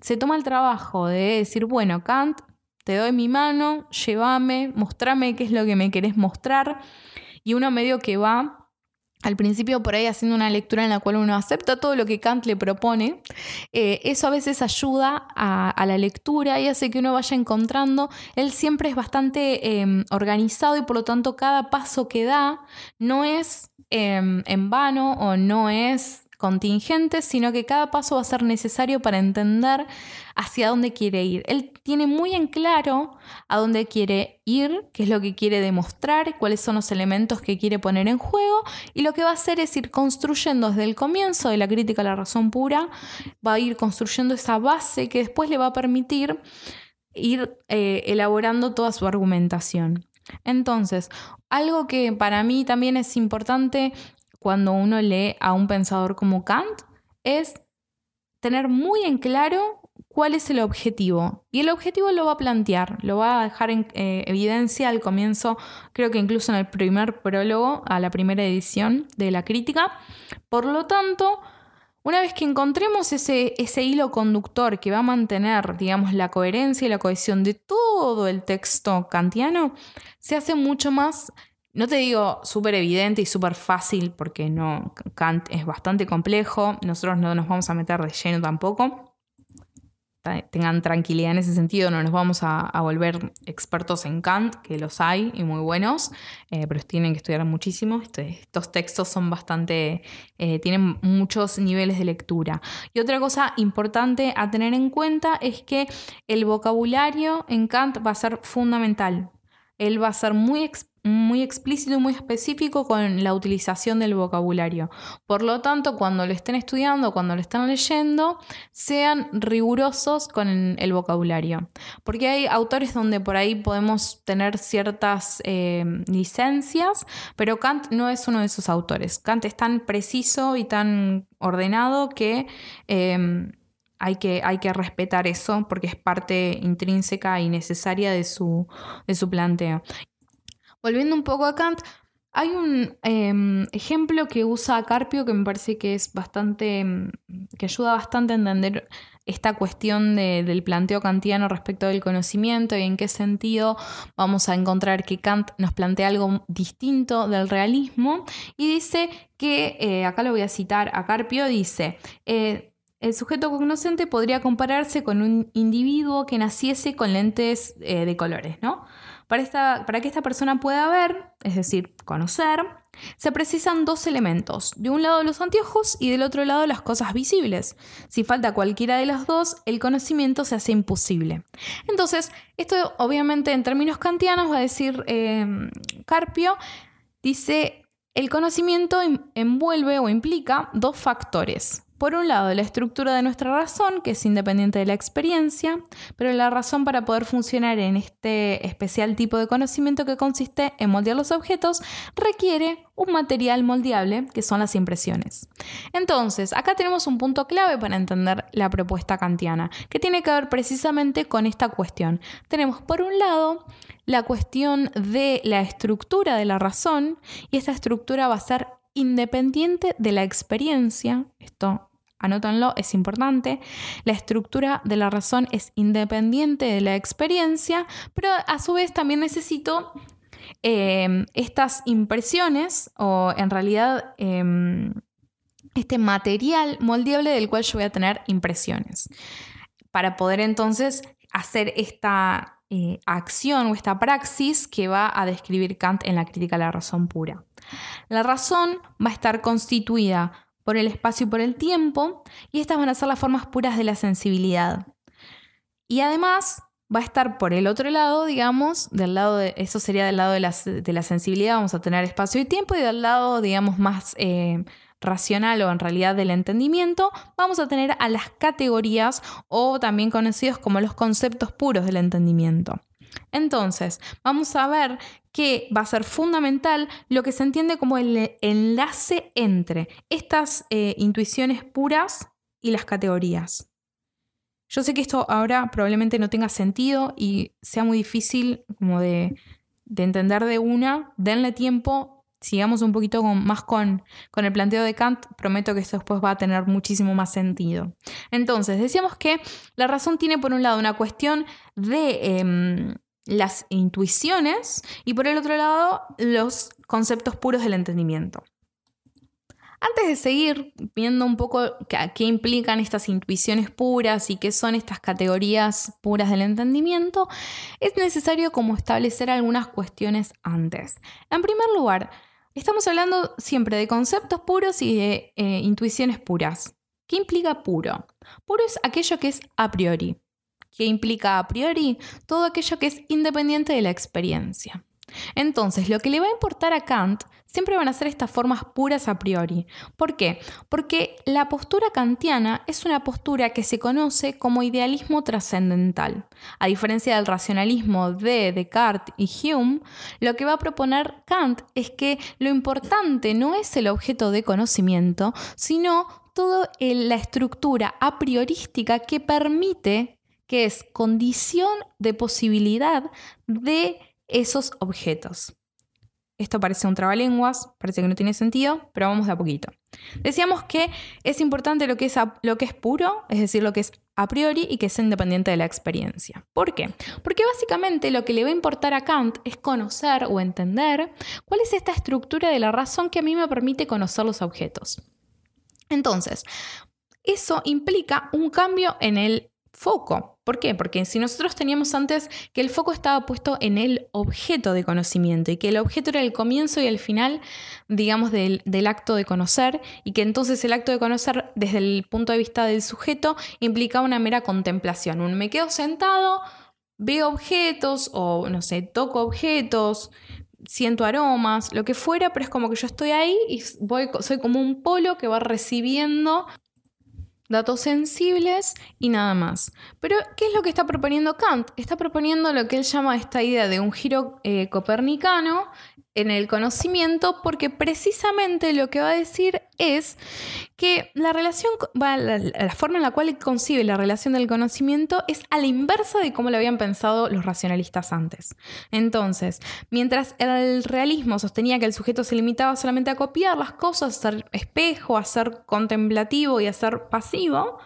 se toma el trabajo de decir, bueno, Kant, te doy mi mano, llévame, mostrame qué es lo que me querés mostrar, y uno medio que va al principio por ahí haciendo una lectura en la cual uno acepta todo lo que Kant le propone, eh, eso a veces ayuda a, la lectura y hace que uno vaya encontrando, él siempre es bastante em, organizado y por lo tanto cada paso que da no es em, en vano o no es contingentes, sino que cada paso va a ser necesario para entender hacia dónde quiere ir. Él tiene muy en claro a dónde quiere ir, qué es lo que quiere demostrar, cuáles son los elementos que quiere poner en juego, y lo que va a hacer es ir construyendo desde el comienzo de la crítica a la razón pura, va a ir construyendo esa base que después le va a permitir ir eh, elaborando toda su argumentación. Entonces, algo que para mí también es importante cuando uno lee a un pensador como Kant es tener muy en claro cuál es el objetivo. Y el objetivo lo va a plantear, lo va a dejar en eh, evidencia al comienzo, creo que incluso en el primer prólogo, a la primera edición de la crítica. Por lo tanto, una vez que encontremos ese, ese hilo conductor que va a mantener, digamos, la coherencia y la cohesión de todo el texto kantiano, se hace mucho más no te digo súper evidente y súper fácil porque no, Kant es bastante complejo, nosotros no nos vamos a meter de lleno tampoco, tengan tranquilidad en ese sentido, no nos vamos a, volver expertos en Kant, que los hay y muy buenos, eh, pero tienen que estudiar muchísimo. Este, estos textos son bastante, eh, tienen muchos niveles de lectura. Y otra cosa importante a tener en cuenta es que el vocabulario en Kant va a ser fundamental. Él va a ser muy muy explícito y muy específico con la utilización del vocabulario. Por lo tanto, cuando lo estén estudiando, cuando lo están leyendo, sean rigurosos con el vocabulario. Porque hay autores donde por ahí podemos tener ciertas eh, licencias, pero Kant no es uno de esos autores. Kant es tan preciso y tan ordenado que... Eh, hay que, hay que, respetar eso porque es parte intrínseca y necesaria de su, de su planteo. Volviendo un poco a Kant, hay un em, ejemplo que usa Carpio que me parece que es bastante, em, que ayuda bastante a entender esta cuestión del planteo kantiano respecto del conocimiento y en qué sentido vamos a encontrar que Kant nos plantea algo distinto del realismo y dice que, eh, acá lo voy a citar a Carpio, dice, eh, el sujeto cognoscente podría compararse con un individuo que naciese con lentes eh, de colores, ¿no? Para, que esta persona pueda ver, es decir, conocer, se precisan dos elementos. De un lado los anteojos y del otro lado las cosas visibles. Si falta cualquiera de los dos, el conocimiento se hace imposible. Entonces, esto obviamente en términos kantianos va a decir eh, Carpio, dice, el conocimiento envuelve o implica dos factores. Por un lado, la estructura de nuestra razón, que es independiente de la experiencia, pero la razón para poder funcionar en este especial tipo de conocimiento que consiste en moldear los objetos requiere un material moldeable, que son las impresiones. Entonces, acá tenemos un punto clave para entender la propuesta kantiana, que tiene que ver precisamente con esta cuestión. Tenemos por un lado la cuestión de la estructura de la razón, y esta estructura va a ser independiente de la experiencia, esto anótanlo, es importante. La estructura de la razón es independiente de la experiencia, pero a su vez también necesito em, estas impresiones o en realidad em, este material moldeable del cual yo voy a tener impresiones para poder entonces hacer esta eh, acción o esta praxis que va a describir Kant en la crítica a la razón pura. La razón va a estar constituida por el espacio y por el tiempo, y estas van a ser las formas puras de la sensibilidad. Y además va a estar por el otro lado, digamos, del lado de, eso sería del lado de la, sensibilidad, vamos a tener espacio y tiempo, y del lado, digamos, más eh, racional o en realidad del entendimiento, vamos a tener a las categorías o también conocidos como los conceptos puros del entendimiento. Entonces, vamos a ver que va a ser fundamental lo que se entiende como el enlace entre estas eh, intuiciones puras y las categorías. Yo sé que esto ahora probablemente no tenga sentido y sea muy difícil como de, entender de una. Denle tiempo, sigamos un poquito más con, con, el planteo de Kant, prometo que esto después va a tener muchísimo más sentido. Entonces, decíamos que la razón tiene por un lado una cuestión de... Em, las intuiciones y por el otro lado los conceptos puros del entendimiento. Antes de seguir viendo un poco qué, implican estas intuiciones puras y qué son estas categorías puras del entendimiento, es necesario como establecer algunas cuestiones antes. En primer lugar, estamos hablando siempre de conceptos puros y de eh, intuiciones puras. ¿Qué implica puro? Puro es aquello que es a priori que implica a priori todo aquello que es independiente de la experiencia. Entonces, lo que le va a importar a Kant siempre van a ser estas formas puras a priori. ¿Por qué? Porque la postura kantiana es una postura que se conoce como idealismo trascendental. A diferencia del racionalismo de Descartes y Hume, lo que va a proponer Kant es que lo importante no es el objeto de conocimiento, sino toda la estructura a priorística que permite que es condición de posibilidad de esos objetos. Esto parece un trabalenguas, parece que no tiene sentido, pero vamos de a poquito. Decíamos que es importante lo que es, lo que es puro, es decir, lo que es a priori y que es independiente de la experiencia. ¿Por qué? Porque básicamente lo que le va a importar a Kant es conocer o entender cuál es esta estructura de la razón que a mí me permite conocer los objetos. Entonces, eso implica un cambio en el foco. ¿Por qué? Porque si nosotros teníamos antes que el foco estaba puesto en el objeto de conocimiento y que el objeto era el comienzo y el final, digamos, del, acto de conocer y que entonces el acto de conocer desde el punto de vista del sujeto implicaba una mera contemplación. Un me quedo sentado, veo objetos o, no sé, toco objetos, siento aromas, lo que fuera, pero es como que yo estoy ahí y soy como un polo que va recibiendo datos sensibles y nada más. Pero, ¿qué es lo que está proponiendo Kant? Está proponiendo lo que él llama esta idea de un giro eh, copernicano en el conocimiento porque precisamente lo que va a decir es que la relación, la, forma en la cual concibe la relación del conocimiento es a la inversa de cómo lo habían pensado los racionalistas antes. Entonces, mientras el realismo sostenía que el sujeto se limitaba solamente a copiar las cosas, a ser espejo, a ser contemplativo y a ser pasivo,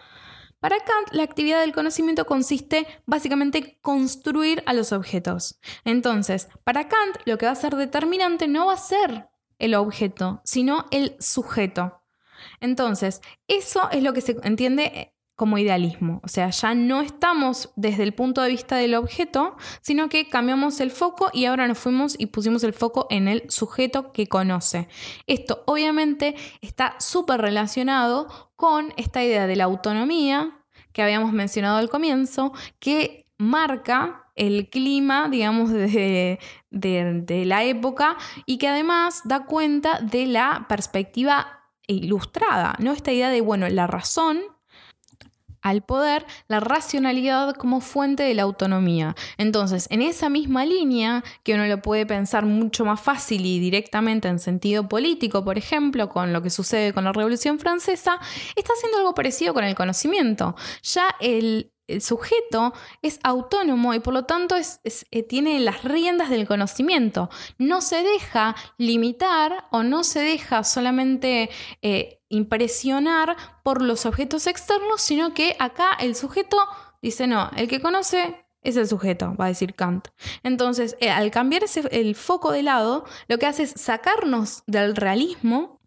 para Kant, la actividad del conocimiento consiste básicamente en construir a los objetos. Entonces, para Kant, lo que va a ser determinante no va a ser el objeto, sino el sujeto. Entonces, eso es lo que se entiende como idealismo. O sea, ya no estamos desde el punto de vista del objeto, sino que cambiamos el foco y ahora nos fuimos y pusimos el foco en el sujeto que conoce. Esto obviamente está súper relacionado con esta idea de la autonomía que habíamos mencionado al comienzo, que marca el clima, digamos, de, de, la época y que además da cuenta de la perspectiva ilustrada, ¿no? Esta idea de, bueno, la razón al poder la racionalidad como fuente de la autonomía. Entonces, en esa misma línea, que uno lo puede pensar mucho más fácil y directamente en sentido político, por ejemplo, con lo que sucede con la Revolución Francesa, está haciendo algo parecido con el conocimiento. Ya el, el sujeto es autónomo y por lo tanto eh, tiene las riendas del conocimiento. No se deja limitar o no se deja solamente eh, impresionar por los objetos externos, sino que acá el sujeto dice, no, el que conoce es el sujeto, va a decir Kant. Entonces, eh, al cambiar el foco de lado, lo que hace es sacarnos del realismo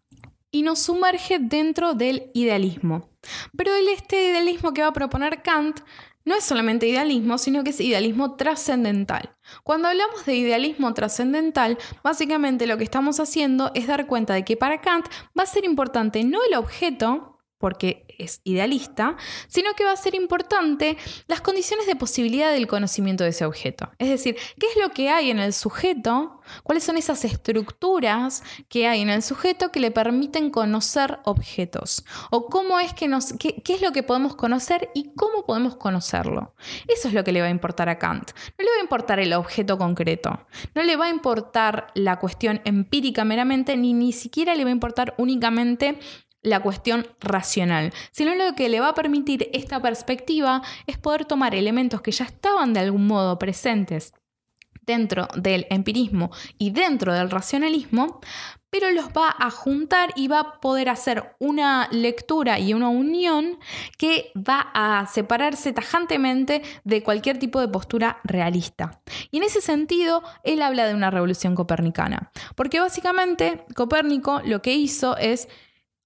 y nos sumerge dentro del idealismo. Pero este idealismo que va a proponer Kant no es solamente idealismo, sino que es idealismo trascendental. Cuando hablamos de idealismo trascendental, básicamente lo que estamos haciendo es dar cuenta de que para Kant va a ser importante no el objeto, porque es idealista, sino que va a ser importante las condiciones de posibilidad del conocimiento de ese objeto. Es decir, ¿qué es lo que hay en el sujeto? ¿Cuáles son esas estructuras que hay en el sujeto que le permiten conocer objetos? ¿O cómo es que nos, qué, qué es lo que podemos conocer y cómo podemos conocerlo? Eso es lo que le va a importar a Kant. No le va a importar el objeto concreto, no le va a importar la cuestión empírica meramente, ni ni siquiera le va a importar únicamente la cuestión racional, sino lo que le va a permitir esta perspectiva es poder tomar elementos que ya estaban de algún modo presentes dentro del empirismo y dentro del racionalismo, pero los va a juntar y va a poder hacer una lectura y una unión que va a separarse tajantemente de cualquier tipo de postura realista. Y en ese sentido, él habla de una revolución copernicana, porque básicamente Copérnico lo que hizo es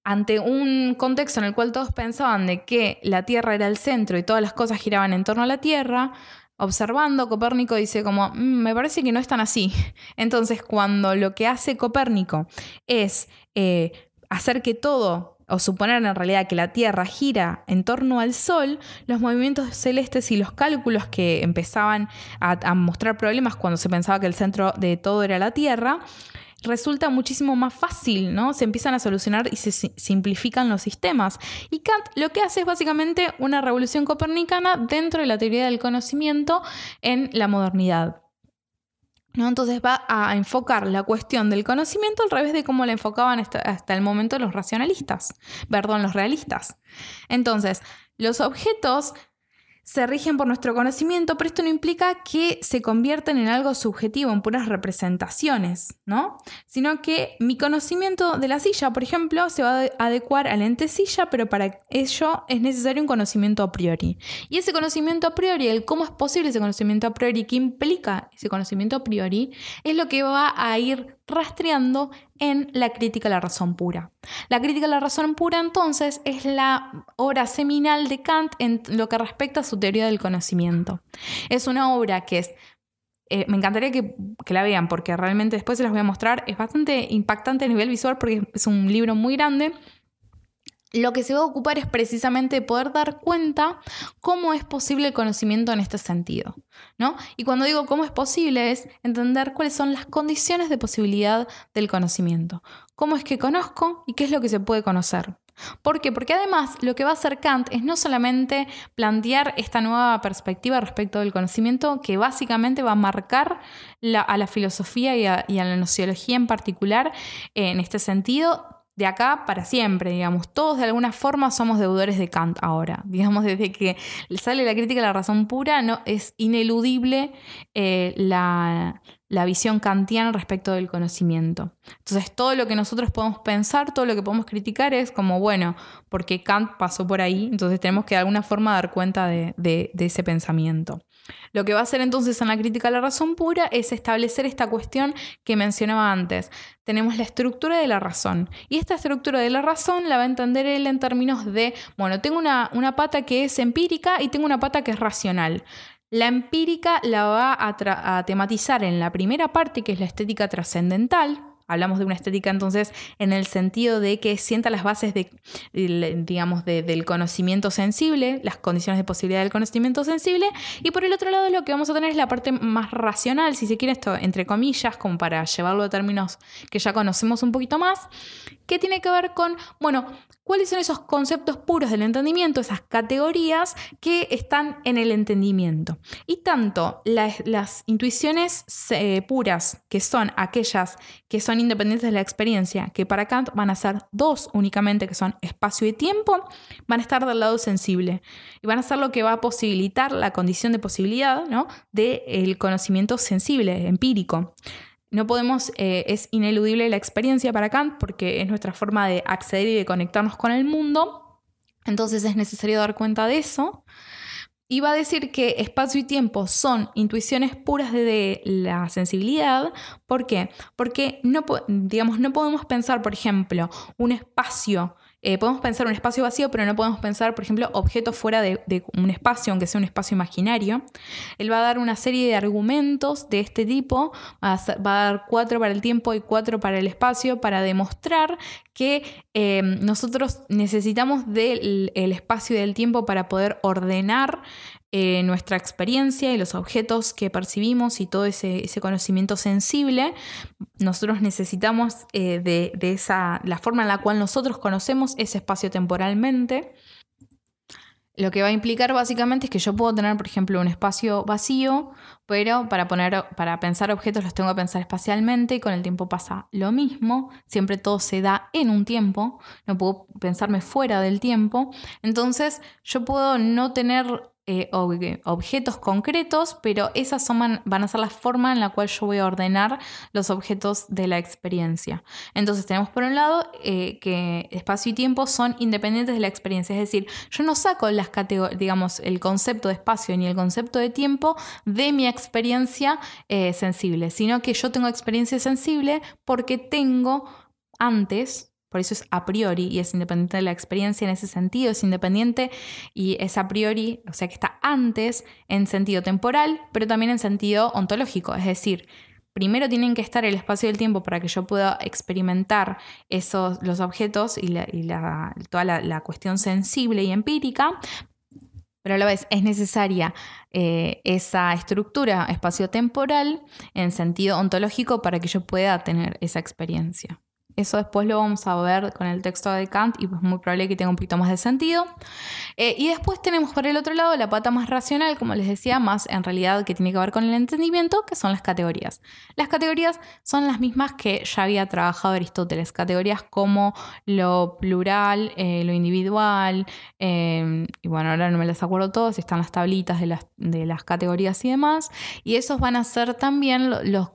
ante un contexto en el cual todos pensaban de que la Tierra era el centro y todas las cosas giraban en torno a la Tierra, observando, Copérnico dice como, mm, me parece que no es tan así. Entonces, cuando lo que hace Copérnico es eh, hacer que todo o suponer en realidad que la Tierra gira en torno al Sol, los movimientos celestes y los cálculos que empezaban a, mostrar problemas cuando se pensaba que el centro de todo era la Tierra, resulta muchísimo más fácil, ¿no? Se empiezan a solucionar y se simplifican los sistemas. Y Kant lo que hace es básicamente una revolución copernicana dentro de la teoría del conocimiento en la modernidad. Entonces va a enfocar la cuestión del conocimiento al revés de cómo la enfocaban hasta, hasta, el momento los racionalistas, perdón, los realistas. Entonces, los objetos se rigen por nuestro conocimiento, pero esto no implica que se conviertan en algo subjetivo, en puras representaciones, ¿no? Sino que mi conocimiento de la silla, por ejemplo, se va a adecuar al ente silla, pero para ello es necesario un conocimiento a priori. Y ese conocimiento a priori, el cómo es posible ese conocimiento a priori, qué implica ese conocimiento a priori, es lo que va a ir rastreando en la crítica a la razón pura. La crítica a la razón pura entonces es la obra seminal de Kant en lo que respecta a su teoría del conocimiento. Es una obra que es eh, me encantaría que, que, la vean porque realmente después se las voy a mostrar. Es bastante impactante a nivel visual porque es un libro muy grande lo que se va a ocupar es precisamente poder dar cuenta cómo es posible el conocimiento en este sentido. ¿no? Y cuando digo cómo es posible es entender cuáles son las condiciones de posibilidad del conocimiento. Cómo es que conozco y qué es lo que se puede conocer. ¿Por qué? Porque además lo que va a hacer Kant es no solamente plantear esta nueva perspectiva respecto del conocimiento que básicamente va a marcar a la filosofía y a, y a la nociología en particular en este sentido, de acá para siempre, digamos. Todos de alguna forma somos deudores de Kant ahora. Digamos, desde que sale la crítica a la razón pura, no, es ineludible eh, la, la visión kantiana respecto del conocimiento. Entonces, todo lo que nosotros podemos pensar, todo lo que podemos criticar es como, bueno, porque Kant pasó por ahí, entonces tenemos que de alguna forma dar cuenta de, ese pensamiento. Lo que va a hacer entonces en la crítica a la razón pura es establecer esta cuestión que mencionaba antes. Tenemos la estructura de la razón. Y esta estructura de la razón la va a entender él en términos de, bueno, tengo una, una pata que es empírica y tengo una pata que es racional. La empírica la va a, a tematizar en la primera parte, que es la estética trascendental, Hablamos de una estética entonces en el sentido de que sienta las bases de, digamos, del conocimiento sensible, las condiciones de posibilidad del conocimiento sensible, y por el otro lado lo que vamos a tener es la parte más racional, si se quiere esto, entre comillas, como para llevarlo a términos que ya conocemos un poquito más, que tiene que ver con, bueno, cuáles son esos conceptos puros del entendimiento, esas categorías que están en el entendimiento. Y tanto las intuiciones eh, puras, que son aquellas que son independientes de la experiencia, que para Kant van a ser dos únicamente, que son espacio y tiempo, van a estar del lado sensible y van a ser lo que va a posibilitar la condición de posibilidad ¿no? del conocimiento sensible, empírico. No podemos, eh, es ineludible la experiencia para Kant porque es nuestra forma de acceder y de conectarnos con el mundo. Entonces es necesario dar cuenta de eso. Y va a decir que espacio y tiempo son intuiciones puras de, la sensibilidad. ¿Por qué? Porque no, podemos pensar, por ejemplo, un espacio eh, podemos pensar un espacio vacío, pero no podemos pensar, por ejemplo, objetos fuera de, un espacio, aunque sea un espacio imaginario. Él va a dar una serie de argumentos de este tipo, va a, dar cuatro para el tiempo y cuatro para el espacio, para demostrar que eh, nosotros necesitamos del espacio y del tiempo para poder ordenar eh, nuestra experiencia y los objetos que percibimos y todo ese, conocimiento sensible, nosotros necesitamos eh, de, esa, la forma en la cual nosotros conocemos ese espacio temporalmente. Lo que va a implicar básicamente es que yo puedo tener, por ejemplo, un espacio vacío, pero para, poner, para pensar objetos los tengo que pensar espacialmente y con el tiempo pasa lo mismo. Siempre todo se da en un tiempo, no puedo pensarme fuera del tiempo. Entonces yo puedo no tener eh, objetos concretos, pero esas son, van a ser la forma en la cual yo voy a ordenar los objetos de la experiencia. Entonces tenemos por un lado eh, que espacio y tiempo son independientes de la experiencia, es decir, yo no saco las digamos, el concepto de espacio ni el concepto de tiempo de mi experiencia eh, sensible, sino que yo tengo experiencia sensible porque tengo antes por eso es a priori y es independiente de la experiencia en ese sentido, es independiente y es a priori, o sea que está antes en sentido temporal, pero también en sentido ontológico, es decir, primero tienen que estar el espacio y el tiempo para que yo pueda experimentar esos, los objetos y, toda la, cuestión sensible y empírica, pero a la vez es necesaria eh, esa estructura espacio-temporal en sentido ontológico para que yo pueda tener esa experiencia. Eso después lo vamos a ver con el texto de Kant y pues muy probable que tenga un poquito más de sentido. Eh, y después tenemos por el otro lado la pata más racional, como les decía, más en realidad que tiene que ver con el entendimiento, que son las categorías. Las categorías son las mismas que ya había trabajado Aristóteles, categorías como lo plural, eh, lo individual, eh, y bueno, ahora no me las acuerdo todos, están las tablitas de las, de las categorías y demás, y esos van a ser también los,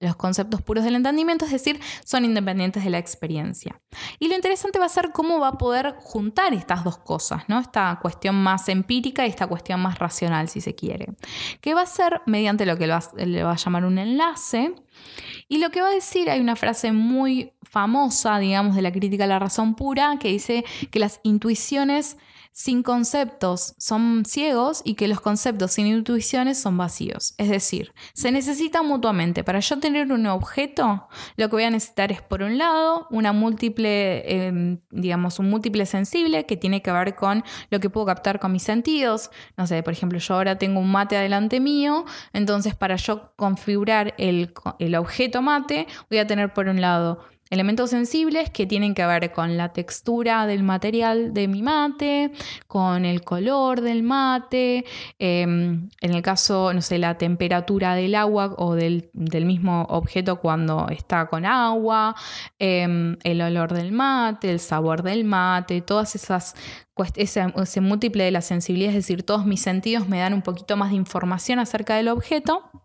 los conceptos puros del entendimiento, es decir, son independientes de la experiencia. Y lo interesante va a ser cómo va a poder juntar estas dos cosas, ¿no? Esta cuestión más empírica y esta cuestión más racional, si se quiere. Que va a ser mediante lo que le va a llamar un enlace. Y lo que va a decir, hay una frase muy famosa, digamos, de la crítica a la razón pura, que dice que las intuiciones sin conceptos son ciegos y que los conceptos sin intuiciones son vacíos. Es decir, se necesitan mutuamente. Para yo tener un objeto, lo que voy a necesitar es, por un lado, una múltiple, em, digamos, un múltiple sensible que tiene que ver con lo que puedo captar con mis sentidos. No sé, por ejemplo, yo ahora tengo un mate adelante mío, entonces para yo configurar el, el objeto mate, voy a tener por un lado Elementos sensibles que tienen que ver con la textura del material de mi mate, con el color del mate, em, en el caso, no sé, la temperatura del agua o del, mismo objeto cuando está con agua, em, el olor del mate, el sabor del mate, todas esas ese, ese múltiple de la sensibilidad, es decir, todos mis sentidos me dan un poquito más de información acerca del objeto.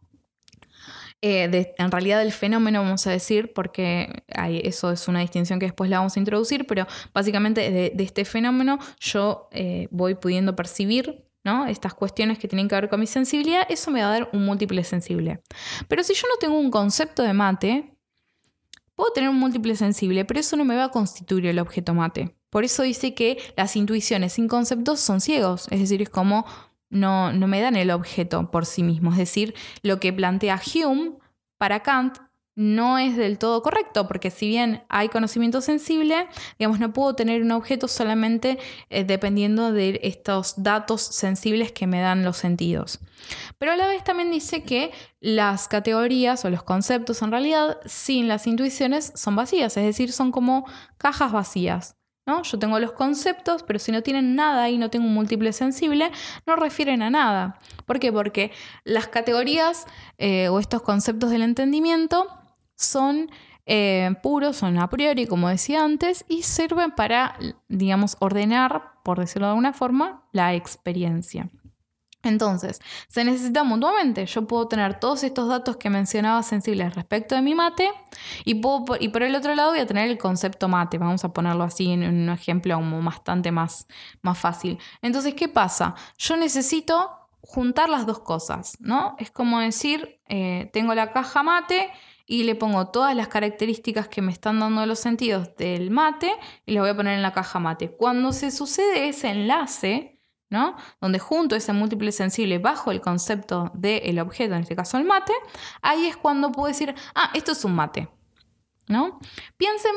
Eh, en realidad del fenómeno, vamos a decir, porque eso es una distinción que después la vamos a introducir, pero básicamente de, este fenómeno yo eh, voy pudiendo percibir ¿no? estas cuestiones que tienen que ver con mi sensibilidad, eso me va a dar un múltiple sensible. Pero si yo no tengo un concepto de mate, puedo tener un múltiple sensible, pero eso no me va a constituir el objeto mate. Por eso dice que las intuiciones sin conceptos son ciegos, es decir, es como no, me dan el objeto por sí mismo. Es decir, lo que plantea Hume para Kant no es del todo correcto, porque si bien hay conocimiento sensible, digamos, no puedo tener un objeto solamente eh, dependiendo de estos datos sensibles que me dan los sentidos. Pero a la vez también dice que las categorías o los conceptos en realidad sin las intuiciones son vacías, es decir, son como cajas vacías. Yo tengo los conceptos, pero si no tienen nada y no tengo un múltiple sensible, no refieren a nada. ¿Por qué? Porque las categorías eh, o estos conceptos del entendimiento son eh, puros, son a priori, como decía antes, y sirven para, digamos, ordenar, por decirlo de alguna forma, la experiencia. Entonces, se necesita mutuamente. Yo puedo tener todos estos datos que mencionaba sensibles respecto de mi mate y, puedo, y por el otro lado voy a tener el concepto mate. Vamos a ponerlo así en un ejemplo bastante más, más fácil. Entonces, ¿qué pasa? Yo necesito juntar las dos cosas, ¿no? Es como decir, eh, tengo la caja mate y le pongo todas las características que me están dando los sentidos del mate y las voy a poner en la caja mate. Cuando se sucede ese enlace, ¿no? Donde junto ese múltiple sensible bajo el concepto del objeto, en este caso el mate, ahí es cuando puedo decir, ah, esto es un mate, ¿no? Piensen,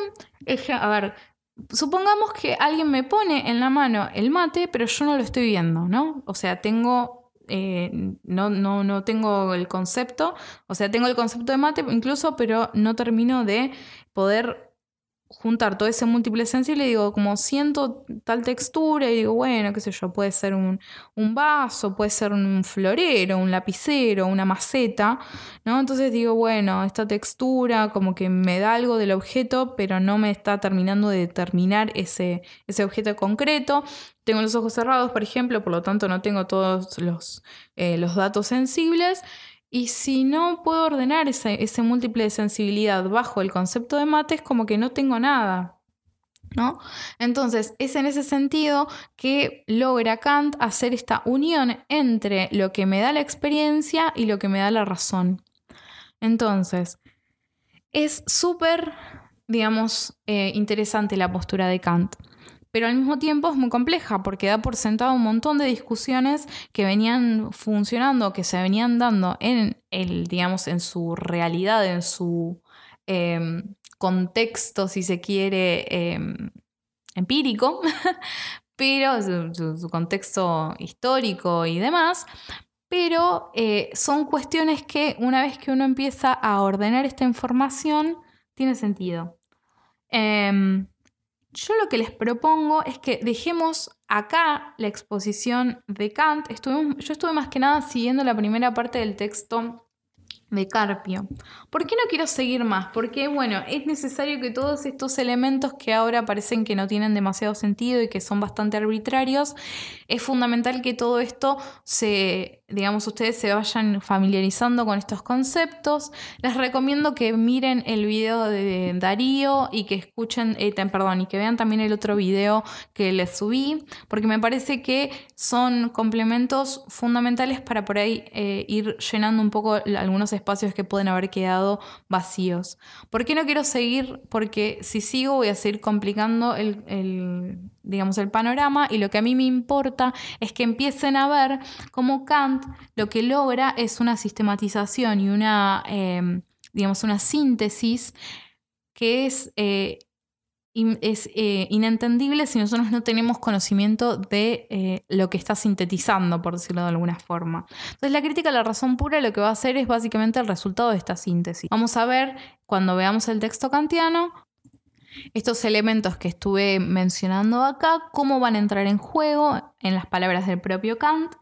a ver, supongamos que alguien me pone en la mano el mate, pero yo no lo estoy viendo, ¿no? O sea, tengo eh, no, no, no, tengo el concepto, o sea, tengo el concepto de mate incluso, pero no termino de poder juntar todo ese múltiple sensible y digo, como siento tal textura y digo, bueno, qué sé yo, puede ser un, vaso, puede ser un florero, un lapicero, una maceta, ¿no? Entonces digo, bueno, esta textura como que me da algo del objeto, pero no me está terminando de determinar ese, ese objeto concreto. Tengo los ojos cerrados, por ejemplo, por lo tanto no tengo todos los, eh, los datos sensibles. Y si no puedo ordenar ese, múltiple de sensibilidad bajo el concepto de mate, es como que no tengo nada. ¿No? Entonces, es en ese sentido que logra Kant hacer esta unión entre lo que me da la experiencia y lo que me da la razón. Entonces, es súper, digamos, eh, interesante la postura de Kant pero al mismo tiempo es muy compleja porque da por sentado un montón de discusiones que venían funcionando, que se venían dando en el, digamos, en su realidad, en su em, contexto, si se quiere, em, empírico, pero su, contexto histórico y demás. Pero eh, son cuestiones que una vez que uno empieza a ordenar esta información, tiene sentido. Em, yo lo que les propongo es que dejemos acá la exposición de Kant. yo estuve más que nada siguiendo la primera parte del texto de Carpio. ¿Por qué no quiero seguir más? Porque, bueno, es necesario que todos estos elementos que ahora parecen que no tienen demasiado sentido y que son bastante arbitrarios, es fundamental que todo esto se, digamos, ustedes se vayan familiarizando con estos conceptos, les recomiendo que miren el video de Darío y que escuchen, eh, perdón, y que vean también el otro video que les subí, porque me parece que son complementos fundamentales para por ahí eh, ir llenando un poco algunos espacios que pueden haber quedado vacíos. ¿Por qué no quiero seguir? Porque si sigo voy a seguir complicando el, digamos, el panorama y lo que a mí me importa es que empiecen a ver cómo Kant lo que logra es una sistematización y una, em, digamos, una síntesis que es, eh, es eh, inentendible si nosotros no tenemos conocimiento de eh, lo que está sintetizando, por decirlo de alguna forma. Entonces la crítica a la razón pura lo que va a hacer es básicamente el resultado de esta síntesis. Vamos a ver cuando veamos el texto kantiano estos elementos que estuve mencionando acá, cómo van a entrar en juego en las palabras del propio Kant.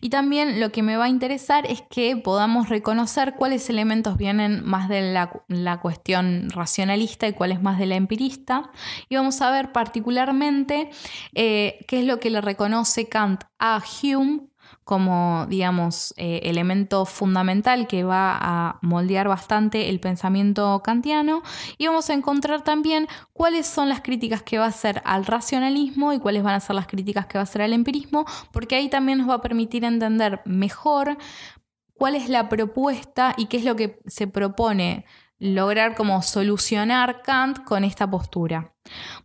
Y también lo que me va a interesar es que podamos reconocer cuáles elementos vienen más de la, cuestión racionalista y cuáles más de la empirista. Y vamos a ver particularmente eh, qué es lo que le reconoce Kant a Hume como, digamos, eh, elemento fundamental que va a moldear bastante el pensamiento kantiano y vamos a encontrar también cuáles son las críticas que va a hacer al racionalismo y cuáles van a ser las críticas que va a hacer al empirismo, porque ahí también nos va a permitir entender mejor cuál es la propuesta y qué es lo que se propone lograr como solucionar Kant con esta postura.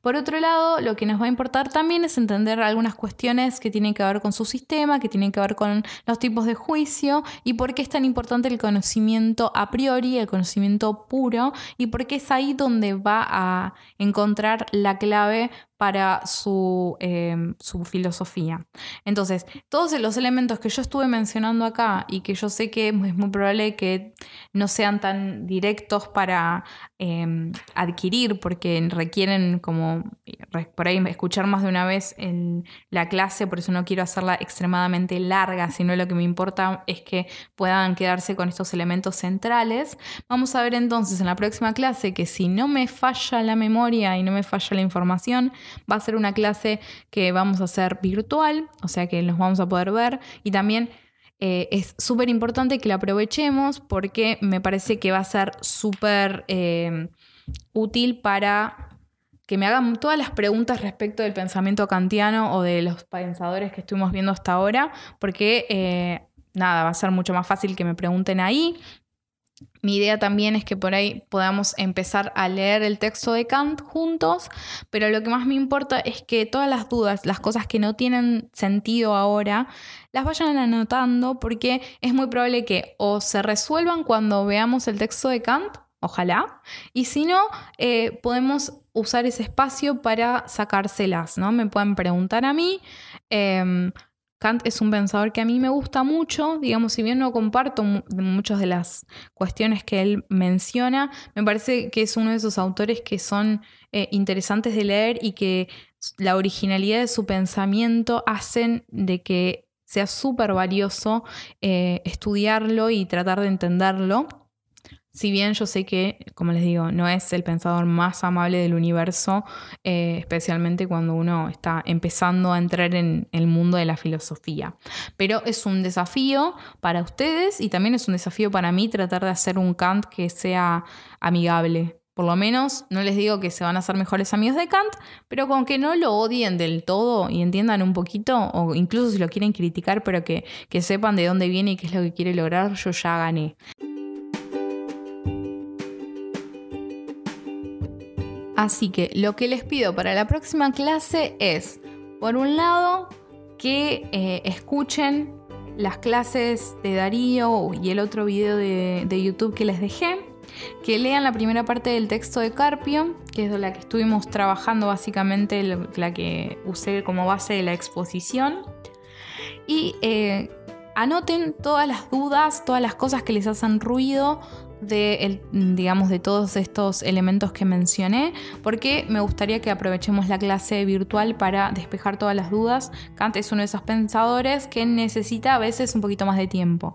Por otro lado, lo que nos va a importar también es entender algunas cuestiones que tienen que ver con su sistema, que tienen que ver con los tipos de juicio y por qué es tan importante el conocimiento a priori, el conocimiento puro y por qué es ahí donde va a encontrar la clave para su, em, su, filosofía. Entonces, todos los elementos que yo estuve mencionando acá y que yo sé que es muy probable que no sean tan directos para em, adquirir porque requieren como por ahí escuchar más de una vez en la clase, por eso no quiero hacerla extremadamente larga, sino lo que me importa es que puedan quedarse con estos elementos centrales. Vamos a ver entonces en la próxima clase que si no me falla la memoria y no me falla la información, va a ser una clase que vamos a hacer virtual, o sea que nos vamos a poder ver y también eh, es súper importante que la aprovechemos porque me parece que va a ser súper eh, útil para que me hagan todas las preguntas respecto del pensamiento kantiano o de los pensadores que estuvimos viendo hasta ahora, porque eh, nada, va a ser mucho más fácil que me pregunten ahí. Mi idea también es que por ahí podamos empezar a leer el texto de Kant juntos, pero lo que más me importa es que todas las dudas, las cosas que no tienen sentido ahora, las vayan anotando porque es muy probable que o se resuelvan cuando veamos el texto de Kant ojalá. Y si no, eh, podemos usar ese espacio para sacárselas, ¿no? Me pueden preguntar a mí. Em, Kant es un pensador que a mí me gusta mucho, digamos, si bien no comparto muchas de las cuestiones que él menciona, me parece que es uno de esos autores que son eh, interesantes de leer y que la originalidad de su pensamiento hacen de que sea súper valioso eh, estudiarlo y tratar de entenderlo. Si bien yo sé que, como les digo, no es el pensador más amable del universo, eh, especialmente cuando uno está empezando a entrar en el mundo de la filosofía. Pero es un desafío para ustedes y también es un desafío para mí tratar de hacer un Kant que sea amigable. Por lo menos no les digo que se van a hacer mejores amigos de Kant, pero con que no lo odien del todo y entiendan un poquito, o incluso si lo quieren criticar, pero que, que sepan de dónde viene y qué es lo que quiere lograr, yo ya gané. Así que lo que les pido para la próxima clase es, por un lado, que eh, escuchen las clases de Darío y el otro video de, YouTube que les dejé, que lean la primera parte del texto de Carpio, que es la que estuvimos trabajando básicamente, la que usé como base de la exposición, y eh, anoten todas las dudas, todas las cosas que les hacen ruido de, digamos, de todos estos elementos que mencioné, porque me gustaría que aprovechemos la clase virtual para despejar todas las dudas. Kant es uno de esos pensadores que necesita a veces un poquito más de tiempo.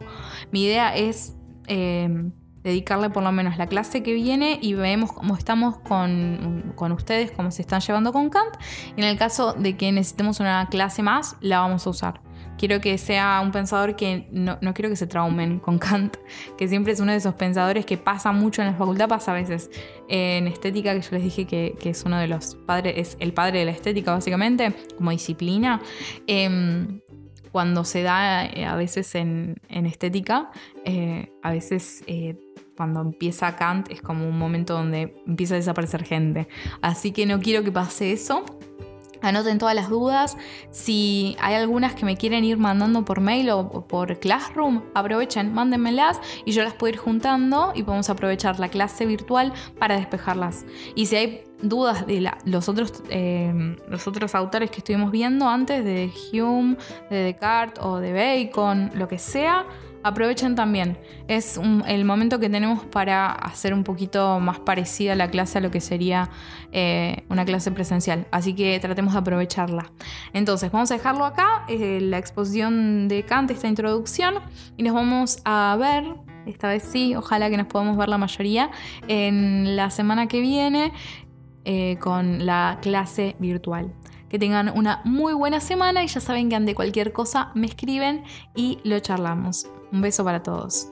Mi idea es... Em, dedicarle por lo menos la clase que viene y vemos cómo estamos con, con, ustedes, cómo se están llevando con Kant. En el caso de que necesitemos una clase más, la vamos a usar. Quiero que sea un pensador que no, quiero que se traumen con Kant, que siempre es uno de esos pensadores que pasa mucho en la facultad, pasa a veces en estética, que yo les dije que, es uno de los padres, es el padre de la estética básicamente, como disciplina. Em, cuando se da eh, a veces en, estética, eh, a veces eh, cuando empieza Kant es como un momento donde empieza a desaparecer gente. Así que no quiero que pase eso. Anoten todas las dudas. Si hay algunas que me quieren ir mandando por mail o por Classroom, aprovechen, mándenmelas y yo las puedo ir juntando y podemos aprovechar la clase virtual para despejarlas. Y si hay dudas de los, otros, eh, los otros autores que estuvimos viendo antes, de Hume, de Descartes o de Bacon, lo que sea, aprovechen también. Es el momento que tenemos para hacer un poquito más parecida la clase a lo que sería eh, una clase presencial. Así que tratemos de aprovecharla. Entonces, vamos a dejarlo acá, eh, la exposición de Kant, esta introducción, y nos vamos a ver. Esta vez sí, ojalá que nos podamos ver la mayoría en la semana que viene eh, con la clase virtual. Que tengan una muy buena semana y ya saben que ante cualquier cosa me escriben y lo charlamos. Un beso para todos.